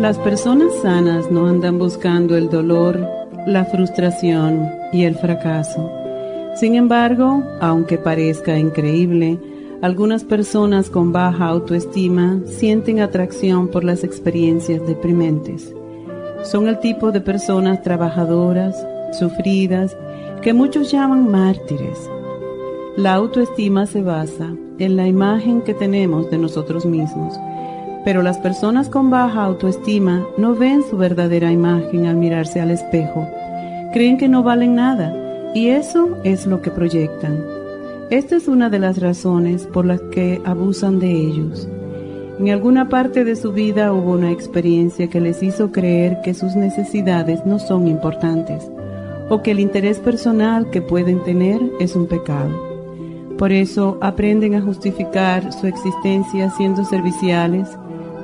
Las personas sanas no andan buscando el dolor, la frustración y el fracaso. Sin embargo, aunque parezca increíble, algunas personas con baja autoestima sienten atracción por las experiencias deprimentes. Son el tipo de personas trabajadoras, sufridas, que muchos llaman mártires. La autoestima se basa en la imagen que tenemos de nosotros mismos pero las personas con baja autoestima no ven su verdadera imagen al mirarse al espejo. Creen que no valen nada y eso es lo que proyectan. Esta es una de las razones por las que abusan de ellos. En alguna parte de su vida hubo una experiencia que les hizo creer que sus necesidades no son importantes o que el interés personal que pueden tener es un pecado. Por eso aprenden a justificar su existencia siendo serviciales,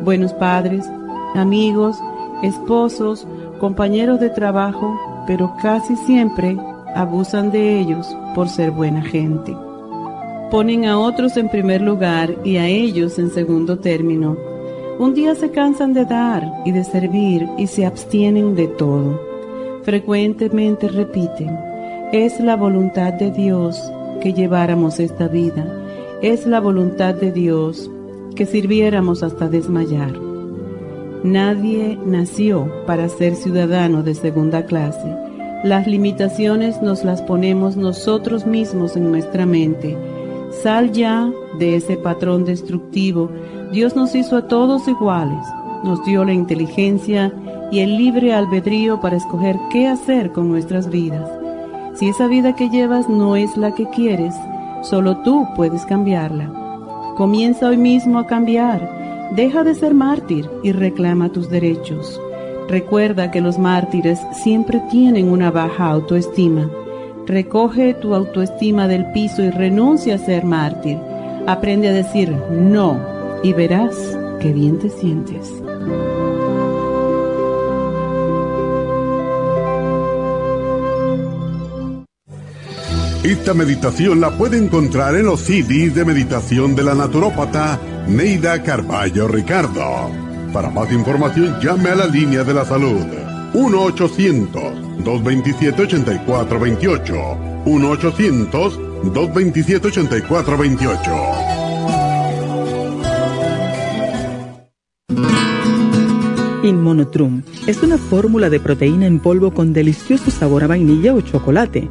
buenos padres, amigos, esposos, compañeros de trabajo, pero casi siempre abusan de ellos por ser buena gente. Ponen a otros en primer lugar y a ellos en segundo término. Un día se cansan de dar y de servir y se abstienen de todo. Frecuentemente repiten, es la voluntad de Dios que lleváramos esta vida. Es la voluntad de Dios que sirviéramos hasta desmayar. Nadie nació para ser ciudadano de segunda clase. Las limitaciones nos las ponemos nosotros mismos en nuestra mente. Sal ya de ese patrón destructivo. Dios nos hizo a todos iguales. Nos dio la inteligencia y el libre albedrío para escoger qué hacer con nuestras vidas. Si esa vida que llevas no es la que quieres, solo tú puedes cambiarla. Comienza hoy mismo a cambiar. Deja de ser mártir y reclama tus derechos. Recuerda que los mártires siempre tienen una baja autoestima. Recoge tu autoestima del piso y renuncia a ser mártir. Aprende a decir no y verás qué bien te sientes. Esta meditación la puede encontrar en los CDs de meditación de la naturópata Neida Carballo Ricardo. Para más información llame a la línea de la salud 1-800-227-8428. 1-800-227-8428. Inmonotrum es una fórmula de proteína en polvo con delicioso sabor a vainilla o chocolate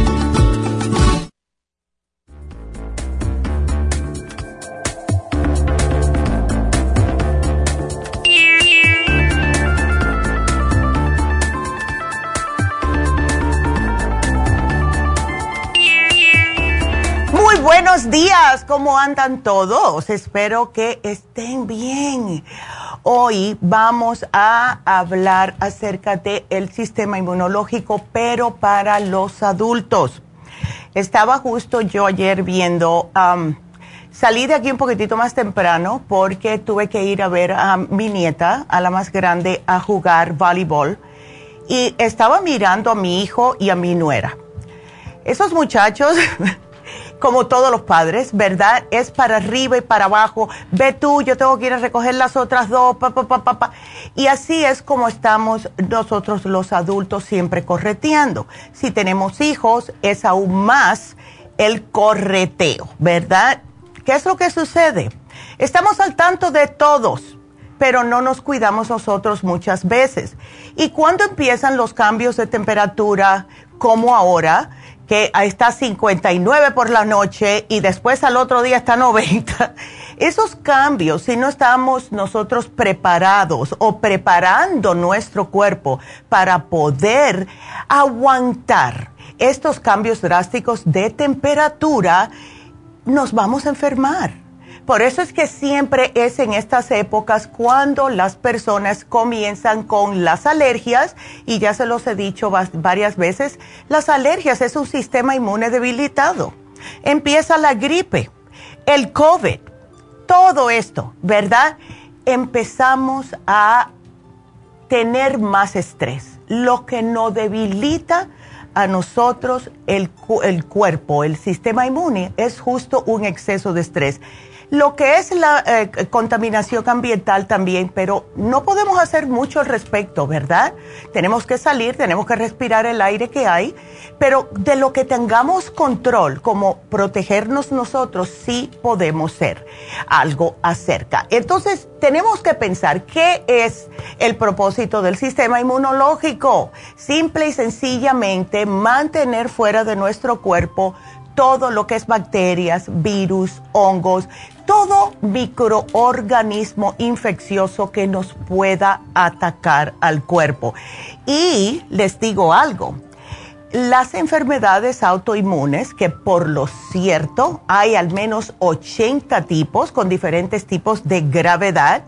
Andan todos? Espero que estén bien. Hoy vamos a hablar acerca del el sistema inmunológico, pero para los adultos. Estaba justo yo ayer viendo, salí de aquí un poquitito más temprano porque tuve que ir a ver a mi nieta, a la más grande, a jugar voleibol. Y estaba mirando a mi hijo y a mi nuera. Esos muchachos como todos los padres, ¿verdad? Es para arriba y para abajo. Ve tú, yo tengo que ir a recoger las otras dos, pa, pa, pa, pa, Y así es como estamos nosotros los adultos siempre correteando. Si tenemos hijos, es aún más el correteo, ¿verdad? ¿Qué es lo que sucede? Estamos al tanto de todos, pero no nos cuidamos nosotros muchas veces. Y cuando empiezan los cambios de temperatura, como ahora, que está 59 por la noche y después al otro día está 90. Esos cambios, si no estamos nosotros preparados o preparando nuestro cuerpo para poder aguantar estos cambios drásticos de temperatura, nos vamos a enfermar. Por eso es que siempre es en estas épocas cuando las personas comienzan con las alergias, y ya se los he dicho varias veces, las alergias es un sistema inmune debilitado. Empieza la gripe, el COVID, todo esto, ¿verdad? Empezamos a tener más estrés, lo que nos debilita a nosotros el, el cuerpo, el sistema inmune, es justo un exceso de estrés lo que es la eh, contaminación ambiental también, pero no podemos hacer mucho al respecto, ¿verdad? Tenemos que salir, tenemos que respirar el aire que hay, pero de lo que tengamos control, como protegernos nosotros, sí podemos ser algo acerca. Entonces, tenemos que pensar qué es el propósito del sistema inmunológico. Simple y sencillamente mantener fuera de nuestro cuerpo todo lo que es bacterias, virus, hongos, todo microorganismo infeccioso que nos pueda atacar al cuerpo. Y les digo algo, las enfermedades autoinmunes, que por lo cierto hay al menos 80 tipos con diferentes tipos de gravedad,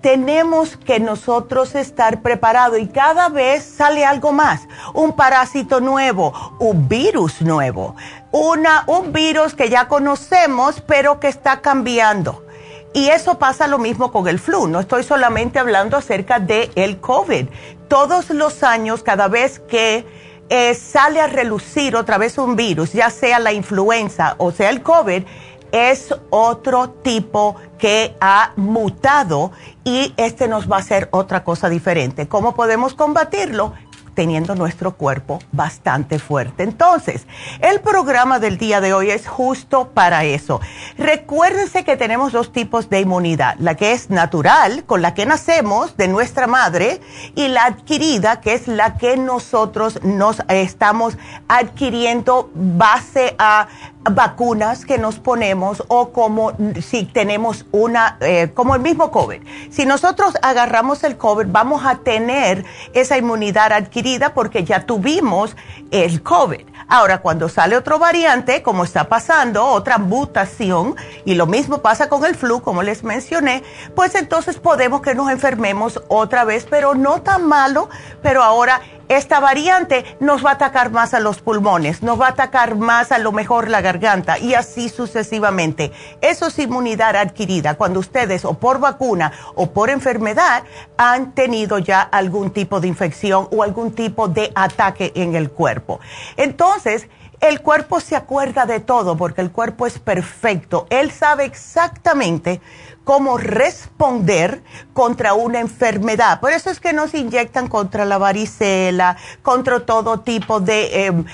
tenemos que nosotros estar preparados y cada vez sale algo más, un parásito nuevo, un virus nuevo, una, un virus que ya conocemos pero que está cambiando. Y eso pasa lo mismo con el flu. No estoy solamente hablando acerca del el COVID. Todos los años, cada vez que eh, sale a relucir otra vez un virus, ya sea la influenza o sea el COVID, es otro tipo que ha mutado y este nos va a hacer otra cosa diferente. ¿Cómo podemos combatirlo? Teniendo nuestro cuerpo bastante fuerte. Entonces, el programa del día de hoy es justo para eso. Recuérdense que tenemos dos tipos de inmunidad, la que es natural, con la que nacemos de nuestra madre, y la adquirida, que es la que nosotros nos estamos adquiriendo base a vacunas que nos ponemos o como si tenemos una, eh, como el mismo COVID. Si nosotros agarramos el COVID, vamos a tener esa inmunidad adquirida porque ya tuvimos el COVID. Ahora, cuando sale otro variante, como está pasando, otra mutación, y lo mismo pasa con el flu, como les mencioné, pues entonces podemos que nos enfermemos otra vez, pero no tan malo, pero ahora esta variante nos va a atacar más a los pulmones, nos va a atacar más a lo mejor la garganta y así sucesivamente. Eso es inmunidad adquirida cuando ustedes o por vacuna o por enfermedad han tenido ya algún tipo de infección o algún tipo de ataque en el cuerpo. Entonces, el cuerpo se acuerda de todo porque el cuerpo es perfecto. Él sabe exactamente cómo responder contra una enfermedad. Por eso es que nos inyectan contra la varicela, contra todo tipo de em,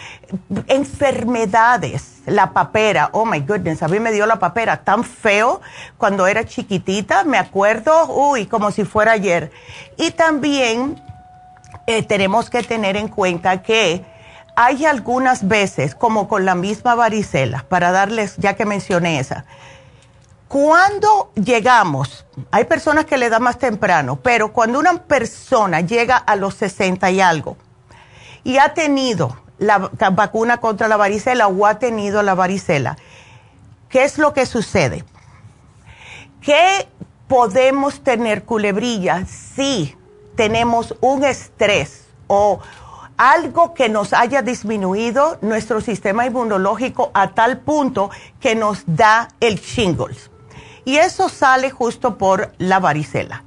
enfermedades. La papera, oh my goodness, a mí me dio la papera tan feo cuando era chiquitita, me acuerdo, uy, como si fuera ayer. Y también eh, tenemos que tener en cuenta que hay algunas veces, como con la misma varicela, para darles, ya que mencioné esa, cuando llegamos, hay personas que le da más temprano, pero cuando una persona llega a los 60 y algo y ha tenido la vacuna contra la varicela o ha tenido la varicela, ¿qué es lo que sucede? Que podemos tener culebrilla si tenemos un estrés o algo que nos haya disminuido nuestro sistema inmunológico a tal punto que nos da el shingles. Y eso sale justo por la varicela.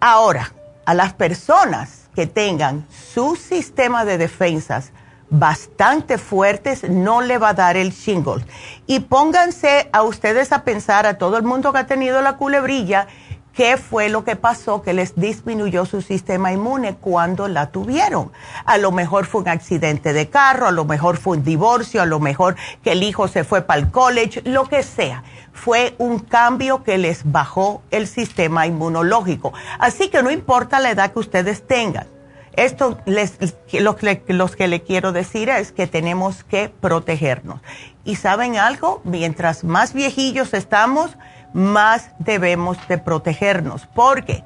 Ahora, a las personas que tengan su sistema de defensas bastante fuertes, no le va a dar el shingles. Y pónganse a ustedes a pensar, a todo el mundo que ha tenido la culebrilla, qué fue lo que pasó que les disminuyó su sistema inmune cuando la tuvieron. A lo mejor fue un accidente de carro, a lo mejor fue un divorcio, a lo mejor que el hijo se fue para el college, lo que sea. Fue un cambio que les bajó el sistema inmunológico. Así que no importa la edad que ustedes tengan. Esto les, lo, los que le quiero decir es que tenemos que protegernos. Y saben algo, mientras más viejillos estamos, más debemos de protegernos, porque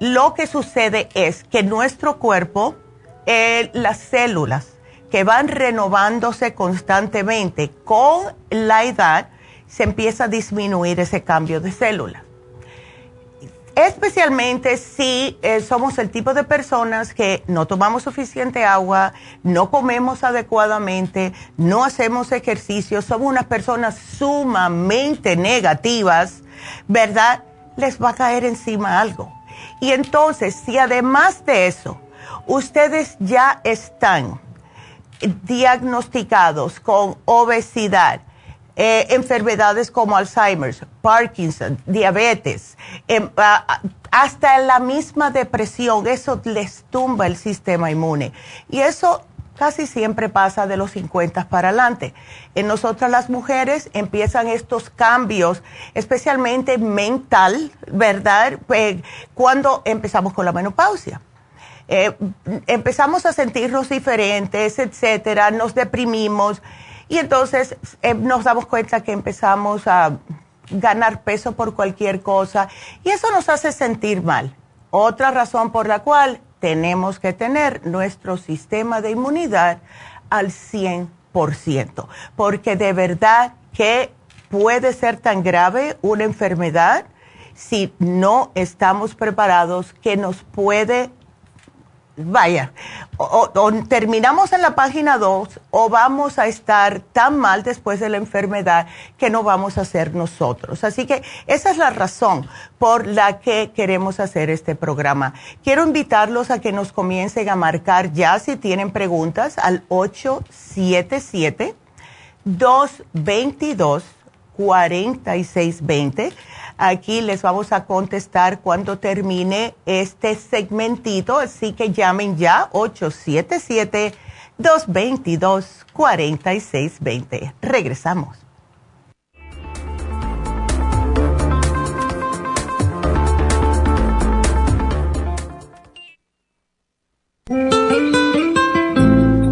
lo que sucede es que nuestro cuerpo, eh, las células que van renovándose constantemente con la edad, se empieza a disminuir ese cambio de células especialmente si eh, somos el tipo de personas que no tomamos suficiente agua, no comemos adecuadamente, no hacemos ejercicio, somos unas personas sumamente negativas, ¿verdad? Les va a caer encima algo. Y entonces, si además de eso, ustedes ya están diagnosticados con obesidad, eh, enfermedades como Alzheimer's, Parkinson, diabetes, em, hasta la misma depresión, eso les tumba el sistema inmune. Y eso casi siempre pasa de los 50 para adelante. En nosotras las mujeres empiezan estos cambios, especialmente mental, ¿verdad? Eh, cuando empezamos con la menopausia. Eh, empezamos a sentirnos diferentes, etcétera, nos deprimimos y entonces eh, nos damos cuenta que empezamos a ganar peso por cualquier cosa y eso nos hace sentir mal. Otra razón por la cual tenemos que tener nuestro sistema de inmunidad al 100%, porque de verdad que puede ser tan grave una enfermedad si no estamos preparados que nos puede vaya, o, terminamos en la página 2 o vamos a estar tan mal después de la enfermedad que no vamos a ser nosotros. Así que esa es la razón por la que queremos hacer este programa. Quiero invitarlos a que nos comiencen a marcar ya si tienen preguntas al 877 222 4620 Aquí les vamos a contestar cuando termine este segmentito, así que llamen ya 877-222-4620. Regresamos.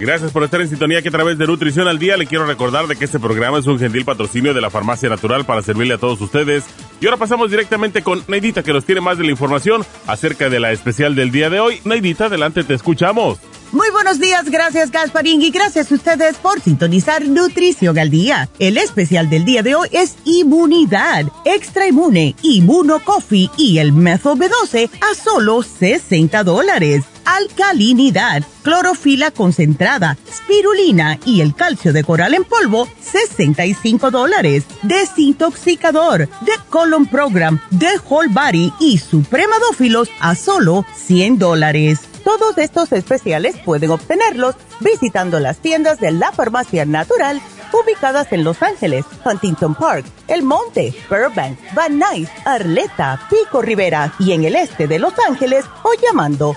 Gracias por estar en sintonía que a través de Nutrición al Día le quiero recordar de que este programa es un gentil patrocinio de la Farmacia Natural para servirle a todos ustedes. Y ahora pasamos directamente con Neidita que nos tiene más de la información acerca de la especial del día de hoy. Neidita, adelante, te escuchamos. Muy buenos días, gracias Gasparín y gracias a ustedes por sintonizar Nutrición al Día. El especial del día de hoy es Inmunidad, Extra Inmune, Inmuno Coffee y el Mezo B12 a solo 60 dólares. Alcalinidad, clorofila concentrada, spirulina y el calcio de coral en polvo, 65 dólares. Desintoxicador, de Colon Program, de Whole Body y Supremadófilos a solo 100 dólares. Todos estos especiales pueden obtenerlos visitando las tiendas de la farmacia natural ubicadas en Los Ángeles, Huntington Park, El Monte, Burbank, Van Nuys, Arleta, Pico Rivera y en el este de Los Ángeles o llamando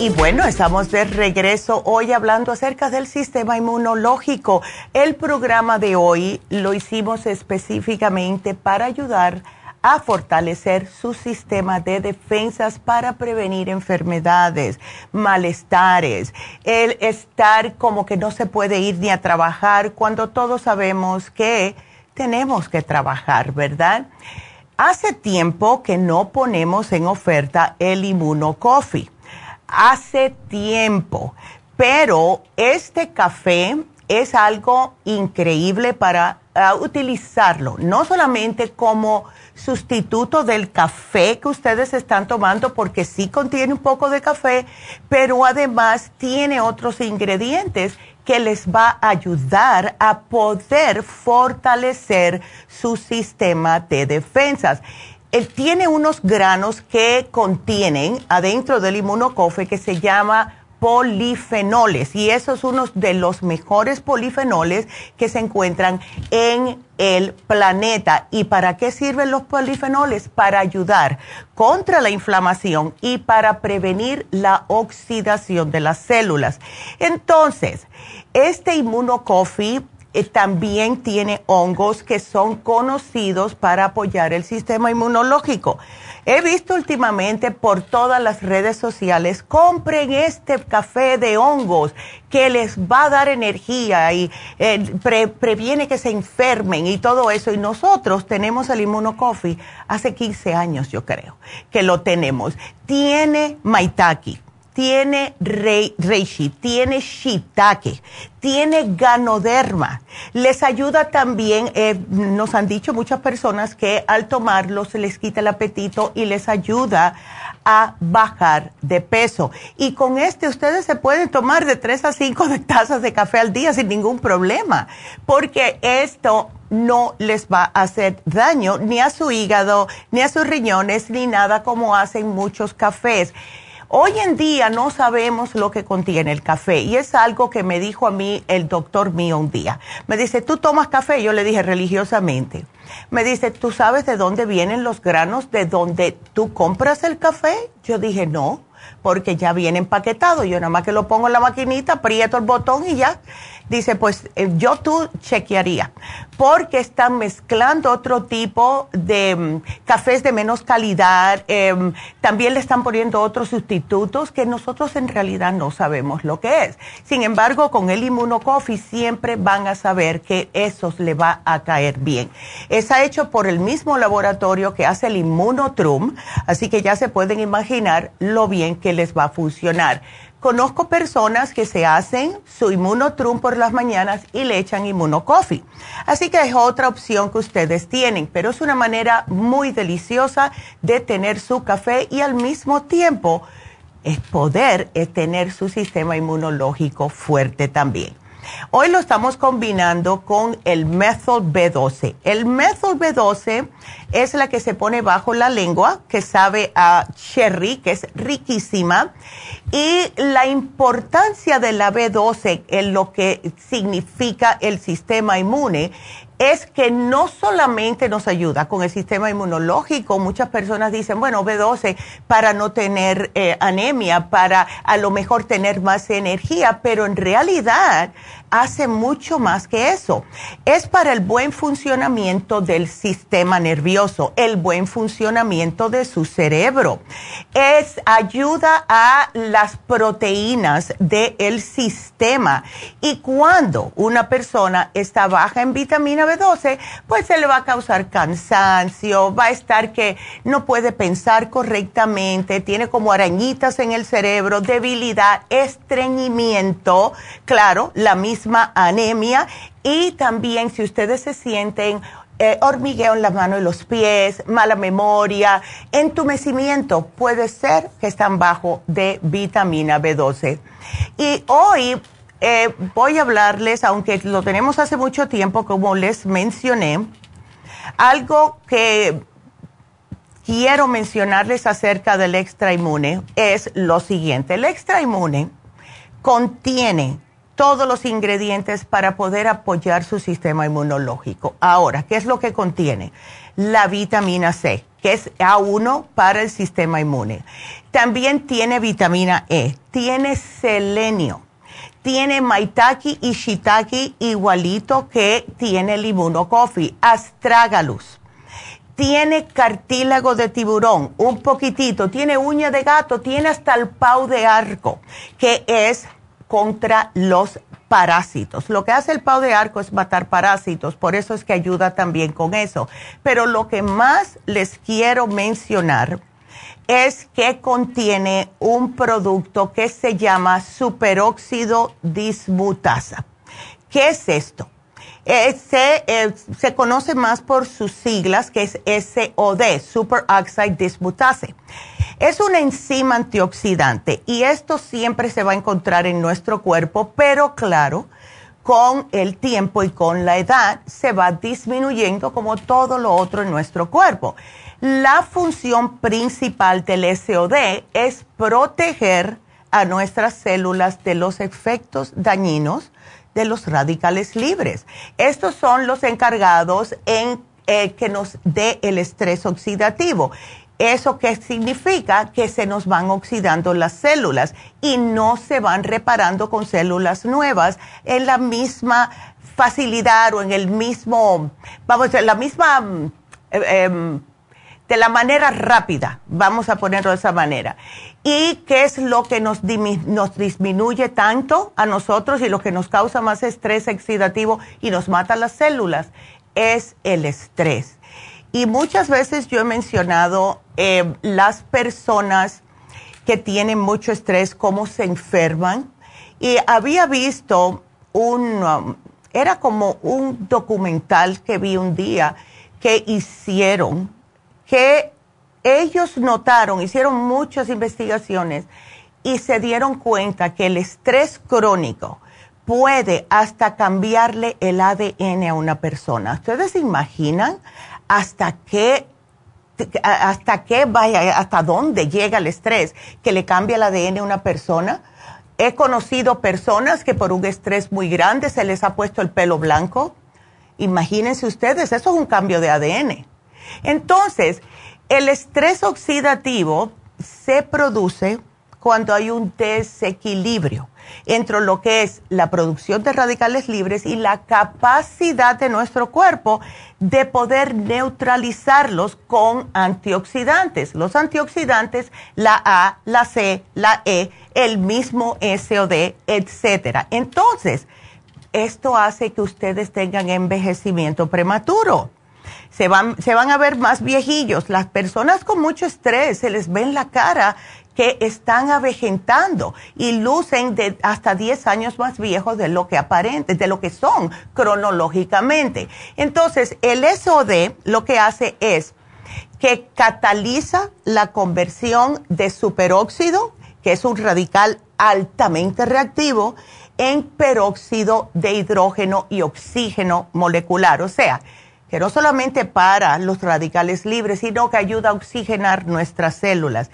Y bueno, estamos de regreso hoy hablando acerca del sistema inmunológico. El programa de hoy lo hicimos específicamente para ayudar a fortalecer su sistema de defensas para prevenir enfermedades, malestares, el estar como que no se puede ir ni a trabajar cuando todos sabemos que tenemos que trabajar, ¿verdad? Hace tiempo que no ponemos en oferta el Inmunocoffee hace tiempo, pero este café es algo increíble para ah, utilizarlo, no solamente como sustituto del café que ustedes están tomando, porque sí contiene un poco de café, pero además tiene otros ingredientes que les va a ayudar a poder fortalecer su sistema de defensas él tiene unos granos que contienen adentro del inmunocofe que se llama polifenoles y esos son unos de los mejores polifenoles que se encuentran en el planeta. ¿Y para qué sirven los polifenoles? Para ayudar contra la inflamación y para prevenir la oxidación de las células. Entonces, este inmunocoffee eh, también tiene hongos que son conocidos para apoyar el sistema inmunológico. He visto últimamente por todas las redes sociales, compren este café de hongos que les va a dar energía y eh, previene que se enfermen y todo eso. Y nosotros tenemos el Inmunocoffee hace 15 años, yo creo, que lo tenemos. Tiene maitaki tiene reishi, tiene shiitake, tiene ganoderma. Les ayuda también, eh, nos han dicho muchas personas que al tomarlo se les quita el apetito y les ayuda a bajar de peso. Y con este ustedes se pueden tomar de 3 a 5 tazas de café al día sin ningún problema, porque esto no les va a hacer daño ni a su hígado, ni a sus riñones, ni nada como hacen muchos cafés. Hoy en día no sabemos lo que contiene el café y es algo que me dijo a mí el doctor mío un día. Me dice, ¿tú tomas café? Yo le dije religiosamente. Me dice, ¿tú sabes de dónde vienen los granos de donde tú compras el café? Yo dije, no, porque ya viene empaquetado. Yo nada más que lo pongo en la maquinita, aprieto el botón y ya. Dice, pues eh, yo tú chequearía, porque están mezclando otro tipo de mm, cafés de menos calidad, em, también le están poniendo otros sustitutos que nosotros en realidad no sabemos lo que es. Sin embargo, con el Immunocoffee siempre van a saber que eso le va a caer bien. Está hecho por el mismo laboratorio que hace el Immunotrum, así que ya se pueden imaginar lo bien que les va a funcionar. Conozco personas que se hacen su inmunotrum por las mañanas y le echan inmunocoffee. Así que es otra opción que ustedes tienen, pero es una manera muy deliciosa de tener su café y al mismo tiempo es poder eh, tener su sistema inmunológico fuerte también. Hoy lo estamos combinando con el Methyl B12. El Methyl B12 es la que se pone bajo la lengua, que sabe a cherry, que es riquísima. Y la importancia de la B12 en lo que significa el sistema inmune es que no solamente nos ayuda con el sistema inmunológico, muchas personas dicen, bueno, B12 para no tener eh, anemia, para a lo mejor tener más energía, pero en realidad hace mucho más que eso. Es para el buen funcionamiento del sistema nervioso, el buen funcionamiento de su cerebro. Es ayuda a las proteínas del sistema. Y cuando una persona está baja en vitamina B12, pues se le va a causar cansancio, va a estar que no puede pensar correctamente, tiene como arañitas en el cerebro, debilidad, estreñimiento, claro, la misma anemia y también si ustedes se sienten eh, hormigueo en las manos y los pies, mala memoria, entumecimiento, puede ser que están bajo de vitamina B12. Y hoy eh, voy a hablarles, aunque lo tenemos hace mucho tiempo, como les mencioné, algo que quiero mencionarles acerca del extra inmune es lo siguiente. El extra inmune contiene todos los ingredientes para poder apoyar su sistema inmunológico. Ahora, ¿qué es lo que contiene? La vitamina C, que es A1 para el sistema inmune. También tiene vitamina E, tiene selenio, tiene maitake y shiitake igualito que tiene el inmunocoffee, astragalus. Tiene cartílago de tiburón, un poquitito, tiene uña de gato, tiene hasta el pau de arco, que es contra los parásitos. Lo que hace el pau de arco es matar parásitos, por eso es que ayuda también con eso. Pero lo que más les quiero mencionar es que contiene un producto que se llama superóxido dismutasa. ¿Qué es esto? Eh, eh, se, conoce más por sus siglas, que es SOD, Superoxide Dismutase. Es una enzima antioxidante y esto siempre se va a encontrar en nuestro cuerpo, pero claro, con el tiempo y con la edad se va disminuyendo como todo lo otro en nuestro cuerpo. La función principal del SOD es proteger a nuestras células de los efectos dañinos de los radicales libres. Estos son los encargados en eh, que nos dé el estrés oxidativo. ¿Eso qué significa? Que se nos van oxidando las células y no se van reparando con células nuevas en la misma facilidad o en el mismo, vamos, en la misma eh, em, de la manera rápida, vamos a ponerlo de esa manera. ¿Y qué es lo que nos, nos disminuye tanto a nosotros y lo que nos causa más estrés oxidativo y nos mata las células? Es el estrés. Y muchas veces yo he mencionado eh, las personas que tienen mucho estrés, cómo se enferman. Y había visto un, um, era como un documental que vi un día que hicieron que ellos notaron, hicieron muchas investigaciones y se dieron cuenta que el estrés crónico puede hasta cambiarle el ADN a una persona. ¿Ustedes se imaginan hasta qué hasta qué vaya, hasta dónde llega el estrés que le cambia el ADN a una persona? He conocido personas que por un estrés muy grande se les ha puesto el pelo blanco. Imagínense ustedes, eso es un cambio de ADN. Entonces, el estrés oxidativo se produce cuando hay un desequilibrio entre lo que es la producción de radicales libres y la capacidad de nuestro cuerpo de poder neutralizarlos con antioxidantes. Los antioxidantes, la A, la C, la E, el mismo SOD, etcétera. Entonces, esto hace que ustedes tengan envejecimiento prematuro se van, se van a ver más viejillos. Las personas con mucho estrés se les ve la cara que están avejentando y lucen de hasta 10 años más viejos de lo que aparente, de lo que son cronológicamente. Entonces, el SOD lo que hace es que cataliza la conversión de superóxido, que es un radical altamente reactivo, en peróxido de hidrógeno y oxígeno molecular. O sea, que no solamente para los radicales libres, sino que ayuda a oxigenar nuestras células.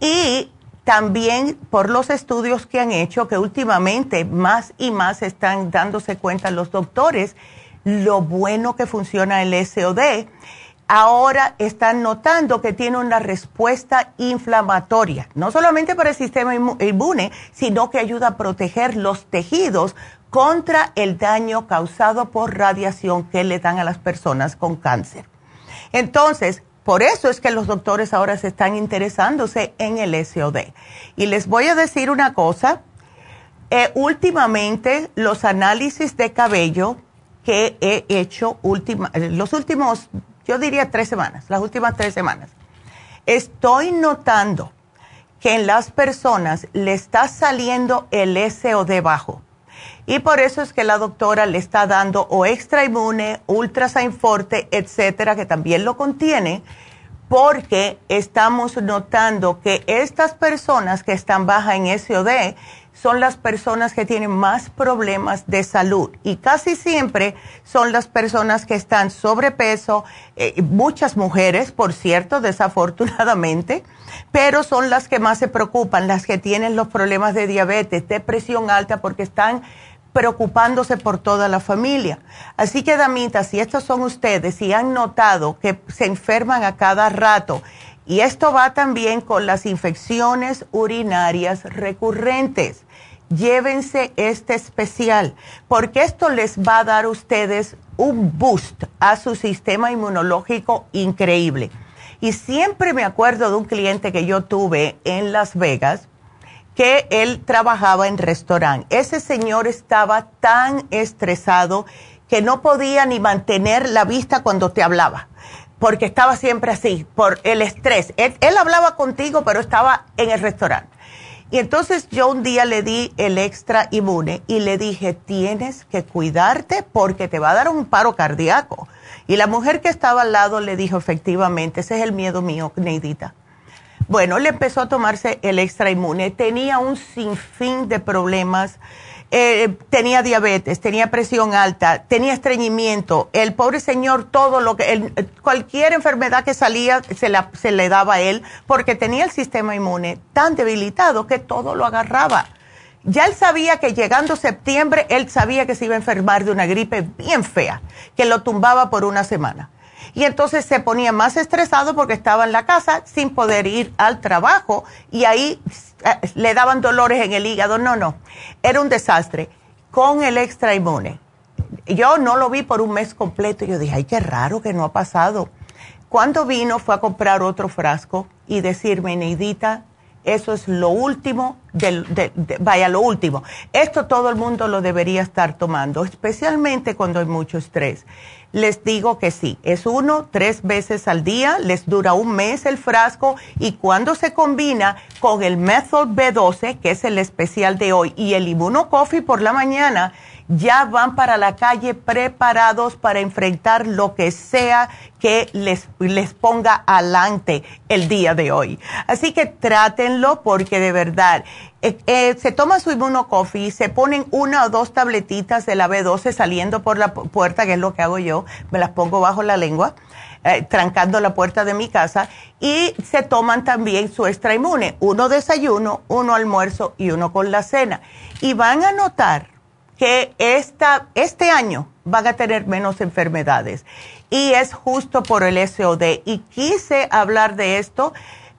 Y también por los estudios que han hecho, que últimamente más y más están dándose cuenta los doctores, lo bueno que funciona el SOD. Ahora están notando que tiene una respuesta inflamatoria, no solamente para el sistema inmune, sino que ayuda a proteger los tejidos contra el daño causado por radiación que le dan a las personas con cáncer. Entonces, por eso es que los doctores ahora se están interesándose en el SOD. Y les voy a decir una cosa, eh, últimamente los análisis de cabello que he hecho eh, los últimos, yo diría tres semanas, las últimas tres semanas, estoy notando que en las personas le está saliendo el SOD bajo. Y por eso es que la doctora le está dando o extra inmune, ultrasign forte, etcétera, que también lo contiene, porque estamos notando que estas personas que están bajas en SOD son las personas que tienen más problemas de salud. Y casi siempre son las personas que están sobrepeso, eh, muchas mujeres, por cierto, desafortunadamente, pero son las que más se preocupan, las que tienen los problemas de diabetes, de presión alta, porque están preocupándose por toda la familia. Así que, damitas, si estos son ustedes y han notado que se enferman a cada rato, y esto va también con las infecciones urinarias recurrentes, llévense este especial, porque esto les va a dar a ustedes un boost a su sistema inmunológico increíble. Y siempre me acuerdo de un cliente que yo tuve en Las Vegas, que él trabajaba en restaurante. Ese señor estaba tan estresado que no podía ni mantener la vista cuando te hablaba, porque estaba siempre así, por el estrés. Él, hablaba contigo, pero estaba en el restaurante. Y entonces yo un día le di el extra inmune y le dije, tienes que cuidarte porque te va a dar un paro cardíaco. Y la mujer que estaba al lado le dijo, efectivamente, ese es el miedo mío, Neidita bueno, le empezó a tomarse el extra inmune. Tenía un sinfín de problemas. Eh, tenía diabetes, tenía presión alta, tenía estreñimiento. El pobre señor, todo lo que, cualquier enfermedad que salía se, se le daba a él porque tenía el sistema inmune tan debilitado que todo lo agarraba. Ya él sabía que llegando septiembre, él sabía que se iba a enfermar de una gripe bien fea, que lo tumbaba por una semana y entonces se ponía más estresado porque estaba en la casa sin poder ir al trabajo y ahí eh, le daban dolores en el hígado. No, no, era un desastre. Con el extra inmune. Yo no lo vi por un mes completo. Yo dije, ay, qué raro que no ha pasado. Cuando vino fue a comprar otro frasco y decirme, Neidita, eso es lo último, vaya, lo último. Esto todo el mundo lo debería estar tomando, especialmente cuando hay mucho estrés les digo que sí. Es uno, tres veces al día, les dura un mes el frasco y cuando se combina con el Method B12, que es el especial de hoy, y el Coffee por la mañana, ya van para la calle preparados para enfrentar lo que sea que les, les ponga adelante el día de hoy. Así que trátenlo porque de verdad, eh, eh, se toma su inmunocoffee, se ponen una o dos tabletitas de la B12 saliendo por la puerta, que es lo que hago yo, me las pongo bajo la lengua. Eh, trancando la puerta de mi casa y se toman también su extra inmune, uno desayuno, uno almuerzo y uno con la cena. Y van a notar que esta, este año van a tener menos enfermedades. Y es justo por el SOD. Y quise hablar de esto.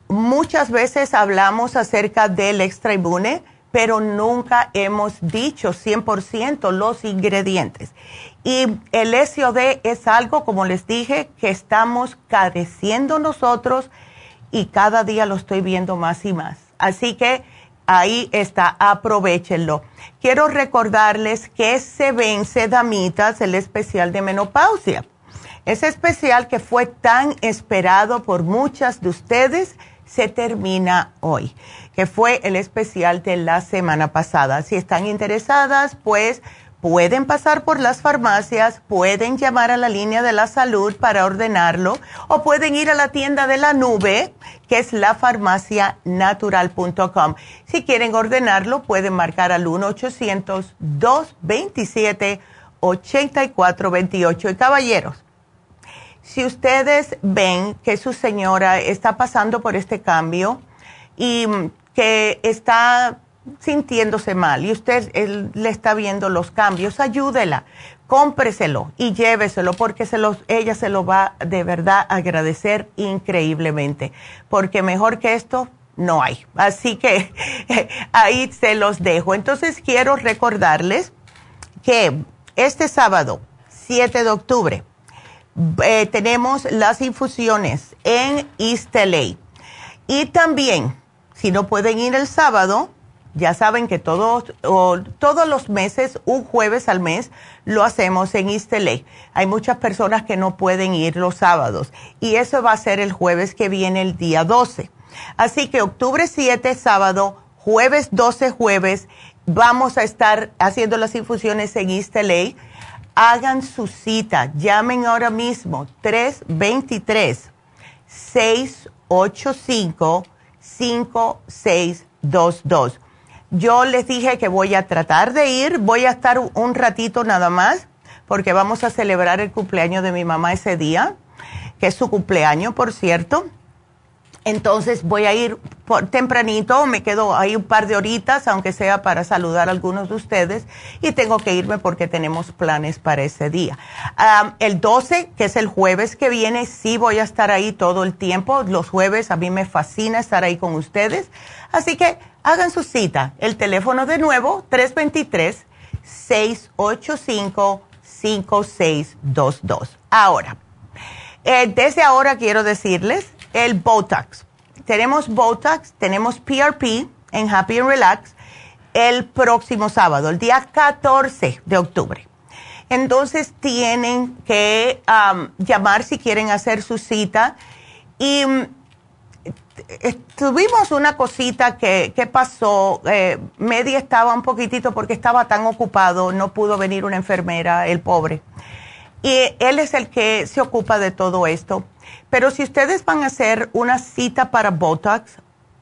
Muchas veces hablamos acerca del extra inmune, pero nunca hemos dicho 100% los ingredientes. Y el SOD es algo, como les dije, que estamos careciendo nosotros y cada día lo estoy viendo más y más. Así que Ahí está, aprovechenlo. Quiero recordarles que se vence, damitas, el especial de menopausia. Ese especial que fue tan esperado por muchas de ustedes se termina hoy, que fue el especial de la semana pasada. Si están interesadas, pues pueden pasar por las farmacias, pueden llamar a la línea de la salud para ordenarlo o pueden ir a la tienda de la nube, que es lafarmacianatural.com. Si quieren ordenarlo, pueden marcar al 1-800-227-8428. Y caballeros, si ustedes ven que su señora está pasando por este cambio y que está sintiéndose mal y usted le está viendo los cambios, ayúdela, cómpreselo y lléveselo porque se los, ella se lo va de verdad a agradecer increíblemente, porque mejor que esto no hay. Así que ahí se los dejo. Entonces quiero recordarles que este sábado, 7 de octubre, eh, tenemos las infusiones en East LA. Y también, si no pueden ir el sábado, ya saben que todos, todos los meses, un jueves al mes, lo hacemos en LA. Hay muchas personas que no pueden ir los sábados y eso va a ser el jueves que viene, el día 12. Así que octubre 7, sábado, jueves 12, jueves, vamos a estar haciendo las infusiones en LA hagan su cita, llamen ahora mismo 323-685-5622. Yo les dije que voy a tratar de ir, voy a estar un ratito nada más, porque vamos a celebrar el cumpleaños de mi mamá ese día, que es su cumpleaños, por cierto. Entonces voy a ir por, tempranito, me quedo ahí un par de horitas, aunque sea para saludar a algunos de ustedes, y tengo que irme porque tenemos planes para ese día. el 12, que es el jueves que viene, sí voy a estar ahí todo el tiempo. Los jueves a mí me fascina estar ahí con ustedes. Así que hagan su cita. El teléfono de nuevo, 323-685-5622. Ahora, eh, desde ahora quiero decirles el Botox. Tenemos Botox, tenemos PRP en Happy and Relax el próximo sábado, el día 14 de octubre. Entonces tienen que llamar si quieren hacer su cita. Y mm, tuvimos una cosita que, pasó. Eh, Medi estaba un poquitito porque estaba tan ocupado, no pudo venir una enfermera, el pobre. Y él es el que se ocupa de todo esto. Pero si ustedes van a hacer una cita para Botox,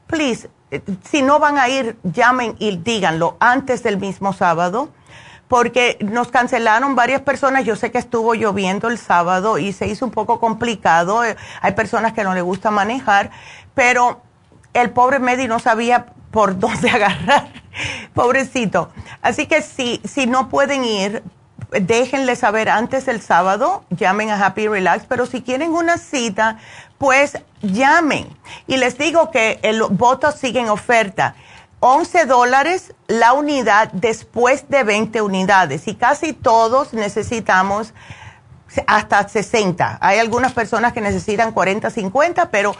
please, eh, si no van a ir, llamen y díganlo antes del mismo sábado, porque nos cancelaron varias personas. Yo sé que estuvo lloviendo el sábado y se hizo un poco complicado. Hay personas que no le gusta manejar, pero el pobre Medi no sabía por dónde agarrar. Pobrecito. Así que si, si no pueden ir, déjenle saber antes del sábado, llamen a Happy Relax, pero si quieren una cita, pues llamen. Y les digo que el voto sigue en oferta. 11 dólares la unidad después de 20 unidades y casi todos necesitamos hasta 60. Hay algunas personas que necesitan 40, 50, pero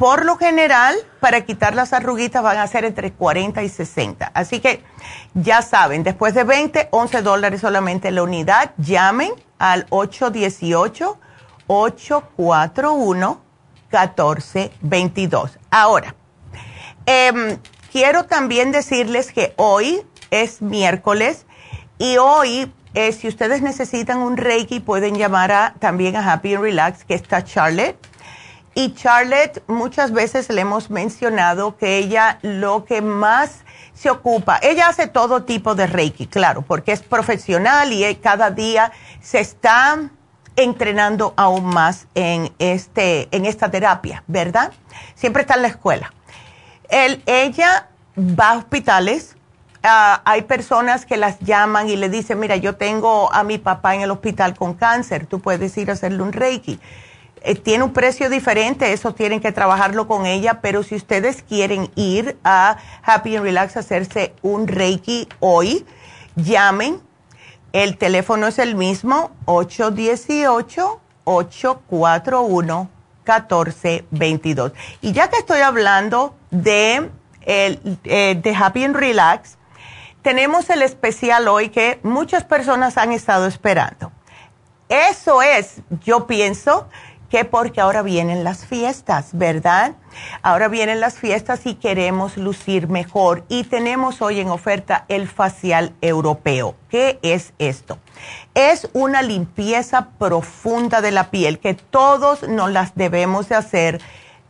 por lo general, para quitar las arruguitas van a ser entre 40 y 60. Así que ya saben, después de 20, 11 dólares solamente la unidad. Llamen al 818-841-1422. Ahora, em, quiero también decirles que hoy es miércoles y hoy, eh, si ustedes necesitan un Reiki, pueden llamar también a Happy and Relax, que está Charlotte y Charlotte, muchas veces le hemos mencionado que ella lo que más se ocupa, ella hace todo tipo de Reiki, claro, porque es profesional y cada día se está entrenando aún más en, este, en esta terapia, ¿verdad? Siempre está en la escuela. Ella va a hospitales, ah, hay personas que las llaman y le dicen, mira, yo tengo a mi papá en el hospital con cáncer, tú puedes ir a hacerle un Reiki eh, tiene un precio diferente, eso tienen que trabajarlo con ella, pero si ustedes quieren ir a Happy and Relax a hacerse un Reiki hoy, llamen. El teléfono es el mismo, 818-841-1422. Y ya que estoy hablando de, eh, de Happy and Relax, tenemos el especial hoy que muchas personas han estado esperando. Eso es, yo pienso, que porque ahora vienen las fiestas, ¿verdad? Ahora vienen las fiestas y queremos lucir mejor y tenemos hoy en oferta el facial europeo. ¿Qué es esto? Es una limpieza profunda de la piel que todos nos las debemos de hacer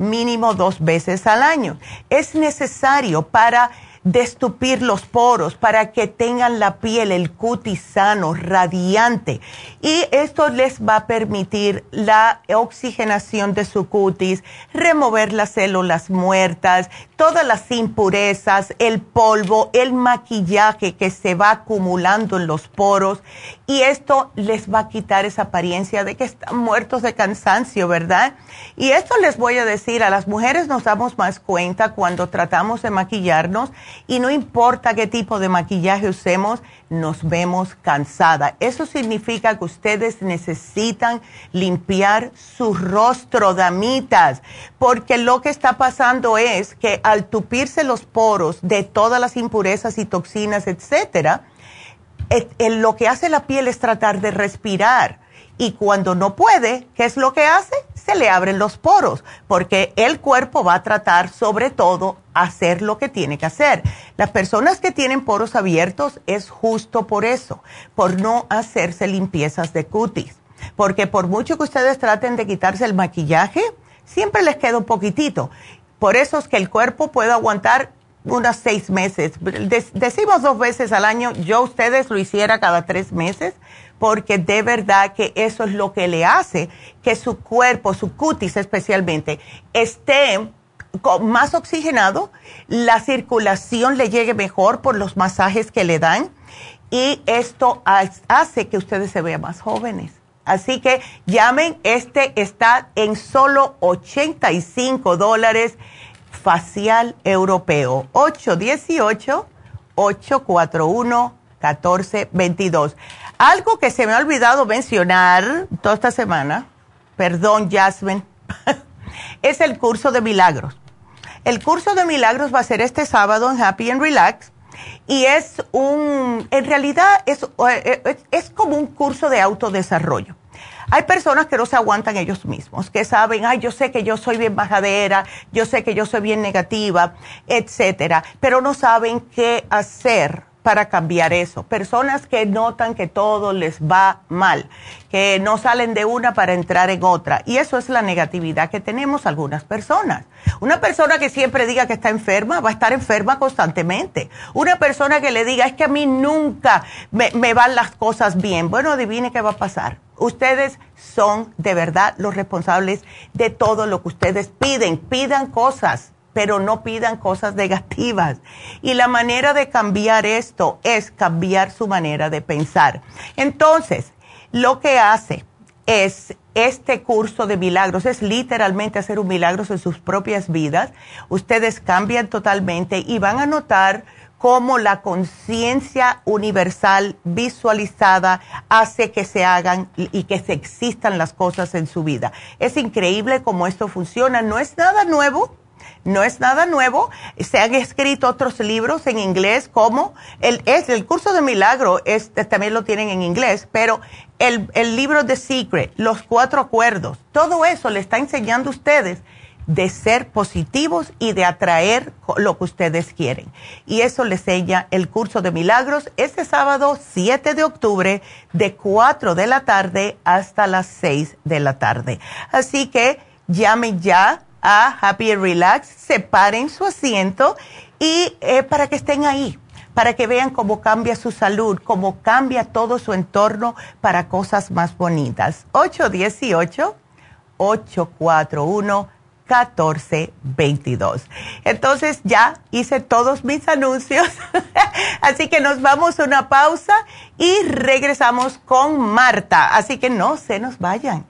mínimo dos veces al año. Es necesario para destupir los poros para que tengan la piel, el cutis sano, radiante. Y esto les va a permitir la oxigenación de su cutis, remover las células muertas, todas las impurezas, el polvo, el maquillaje que se va acumulando en los poros. Y esto les va a quitar esa apariencia de que están muertos de cansancio, ¿verdad? Y esto les voy a decir, a las mujeres nos damos más cuenta cuando tratamos de maquillarnos y no importa qué tipo de maquillaje usemos, nos vemos cansada. Eso significa que ustedes necesitan limpiar su rostro, damitas, porque lo que está pasando es que al tupirse los poros de todas las impurezas y toxinas, etcétera, lo que hace la piel es tratar de respirar y cuando no puede, ¿qué es lo que hace? Se le abren los poros, porque el cuerpo va a tratar sobre todo hacer lo que tiene que hacer. Las personas que tienen poros abiertos es justo por eso, por no hacerse limpiezas de cutis. Porque por mucho que ustedes traten de quitarse el maquillaje, siempre les queda un poquitito. Por eso es que el cuerpo puede aguantar unas seis meses. decimos dos veces al año, yo ustedes lo hiciera cada tres meses, porque de verdad que eso es lo que le hace que su cuerpo, su cutis especialmente, esté más oxigenado, la circulación le llegue mejor por los masajes que le dan y esto hace que ustedes se vean más jóvenes. Así que llamen, este está en solo 85 dólares facial europeo, 818 841 1422. Algo que se me ha olvidado mencionar toda esta semana, perdón Jasmine, es el curso de milagros. El curso de milagros va a ser este sábado en Happy and Relax y es un, en realidad es, eh, es como un curso de autodesarrollo. Hay personas que no se aguantan ellos mismos, que saben, ay, yo sé que yo soy bien bajadera, yo sé que yo soy bien negativa, etcétera, pero no saben qué hacer para cambiar eso. Personas que notan que todo les va mal, que no salen de una para entrar en otra. Y eso es la negatividad que tenemos algunas personas. Una persona que siempre diga que está enferma va a estar enferma constantemente. Una persona que le diga es que a mí nunca me, me van las cosas bien. Bueno, adivine qué va a pasar. Ustedes son de verdad los responsables de todo lo que ustedes piden. Pidan cosas pero no pidan cosas negativas. Y la manera de cambiar esto es cambiar su manera de pensar. Entonces, lo que hace es este curso de milagros, es literalmente hacer un milagro en sus propias vidas. Ustedes cambian totalmente y van a notar cómo la conciencia universal visualizada hace que se hagan y que se existan las cosas en su vida. Es increíble cómo esto funciona. No es nada nuevo no es nada nuevo. Se han escrito otros libros en inglés como el, es, el curso de milagro, este, también lo tienen en inglés, pero el, el libro The Secret, los cuatro acuerdos, todo eso le está enseñando a ustedes de ser positivos y de atraer lo que ustedes quieren. Y eso les enseña el curso de milagros este sábado 7 de octubre de 4 de la tarde hasta las 6 de la tarde. Así que llamen ya a Happy and Relax, separen su asiento y eh, para que estén ahí, para que vean cómo cambia su salud, cómo cambia todo su entorno para cosas más bonitas. 818-841-1422. Entonces ya hice todos mis anuncios, así que nos vamos a una pausa y regresamos con Marta, así que no se nos vayan.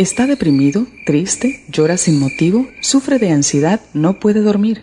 ¿Está deprimido, triste, llora sin motivo, sufre de ansiedad, no puede dormir?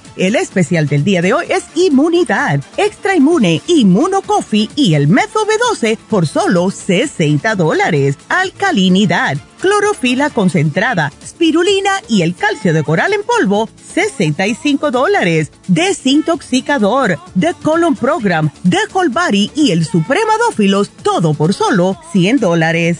El especial del día de hoy es inmunidad, extra inmune, inmuno coffee y el mezo B12 por solo 60 dólares. Alcalinidad, clorofila concentrada, spirulina y el calcio de coral en polvo, 65 dólares. Desintoxicador, The Colon Program, The Whole y el Supremadófilos, todo por solo 100 dólares.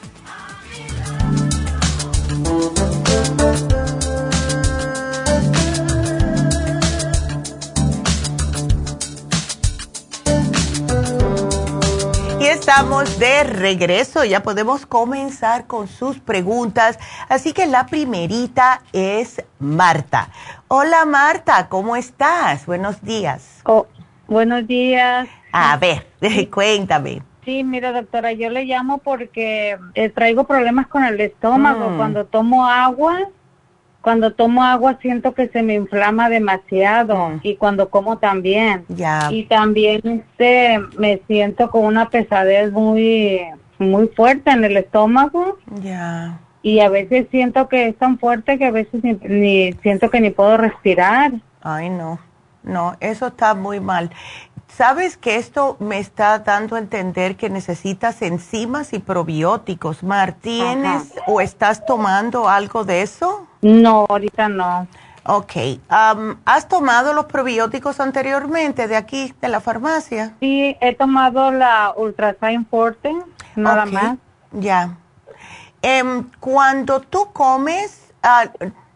Estamos de regreso, ya podemos comenzar con sus preguntas. Así que la primerita es Marta. Hola Marta, ¿cómo estás? Buenos días. Oh, buenos días. A ver, cuéntame. Sí, mira doctora, yo le llamo porque eh, traigo problemas con el estómago. Mm. Cuando tomo agua, cuando tomo agua siento que se me inflama demasiado mm. y cuando como también. Ya. Y también este, me siento con una pesadez muy muy fuerte en el estómago. Ya. Y a veces siento que es tan fuerte que a veces ni, siento que ni puedo respirar. Ay, no. No, eso está muy mal. ¿Sabes que esto me está dando a entender que necesitas enzimas y probióticos? Mar, ¿tienes o estás tomando algo de eso? No, ahorita no. Ok. ¿Has tomado los probióticos anteriormente de aquí, de la farmacia? Sí, he tomado la Ultrasign Forte, nada más. Ya. Em, cuando tú comes, ah,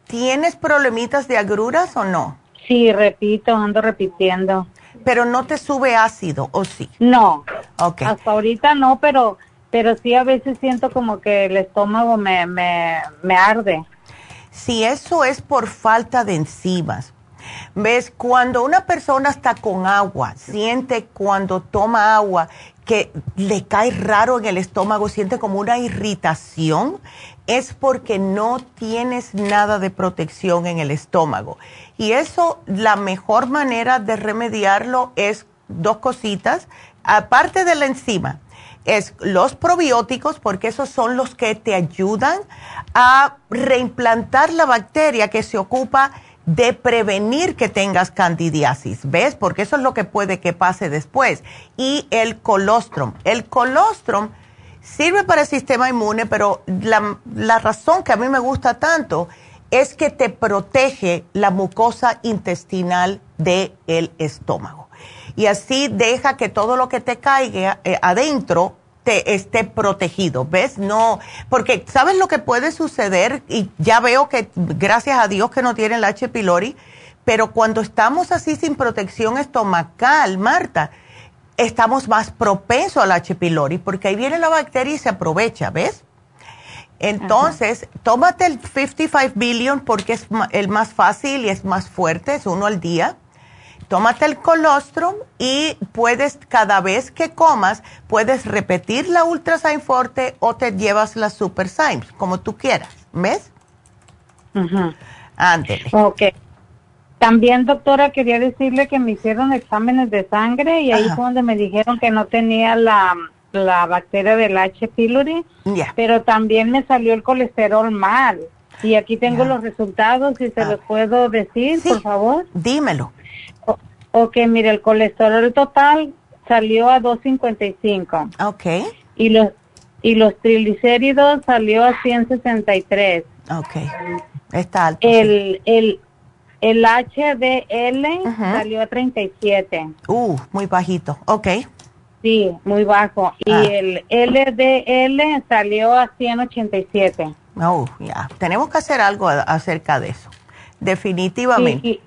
¿tienes problemitas de agruras o no? Sí, repito, ando repitiendo pero no te sube ácido, ¿o sí? No. Hasta ahorita no, pero, pero sí a veces siento como que el estómago me, me, me arde. Si eso es por falta de enzimas. ¿Ves? Cuando una persona está con agua, siente cuando toma agua que le cae raro en el estómago, siente como una irritación, es porque no tienes nada de protección en el estómago. Y eso, la mejor manera de remediarlo es dos cositas, aparte de la enzima, es los probióticos, porque esos son los que te ayudan a reimplantar la bacteria que se ocupa de prevenir que tengas candidiasis, ¿ves? Porque eso es lo que puede que pase después. Y el colostrum. El colostrum sirve para el sistema inmune, pero la, la razón que a mí me gusta tanto es que te protege la mucosa intestinal del estómago. Y así deja que todo lo que te caiga eh, adentro te esté protegido, ¿ves? No, porque ¿sabes lo que puede suceder? Y ya veo que gracias a Dios que no tienen la H. pylori, pero cuando estamos así sin protección estomacal, Marta, estamos más propensos al H. pylori porque ahí viene la bacteria y se aprovecha, ¿ves? Entonces, tómate el 55 billion porque es el más fácil y es más fuerte, es uno al día. Tómate el colostrum y puedes, cada vez que comas, puedes repetir la Ultrasign Forte o te llevas la Super como tú quieras. ¿Ves? Ándele. Ok. También, doctora, quería decirle que me hicieron exámenes de sangre y ahí fue donde me dijeron que no tenía la, la bacteria del H. pylori, pero también me salió el colesterol mal. Y aquí tengo los resultados, si se ah. los puedo decir, por favor. Dímelo. ok, mire, el colesterol total salió a 255. Ok. Y los, y los triglicéridos salió a 163. Ok. Está alto. El, el, el HDL salió a 37. Uh, muy bajito. Ok. Sí, muy bajo. Y ah. el LDL salió a 187. Oh, ya. Tenemos que hacer algo acerca de eso. Definitivamente.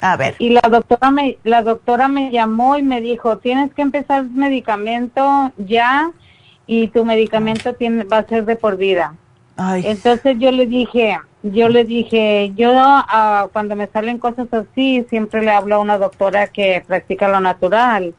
a ver. Y la doctora me la doctora me llamó y me dijo, "Tienes que empezar medicamento ya y tu medicamento tiene va a ser de por vida." Entonces yo le dije, yo le dije, yo uh, cuando me salen cosas así, siempre le hablo a una doctora que practica lo natural.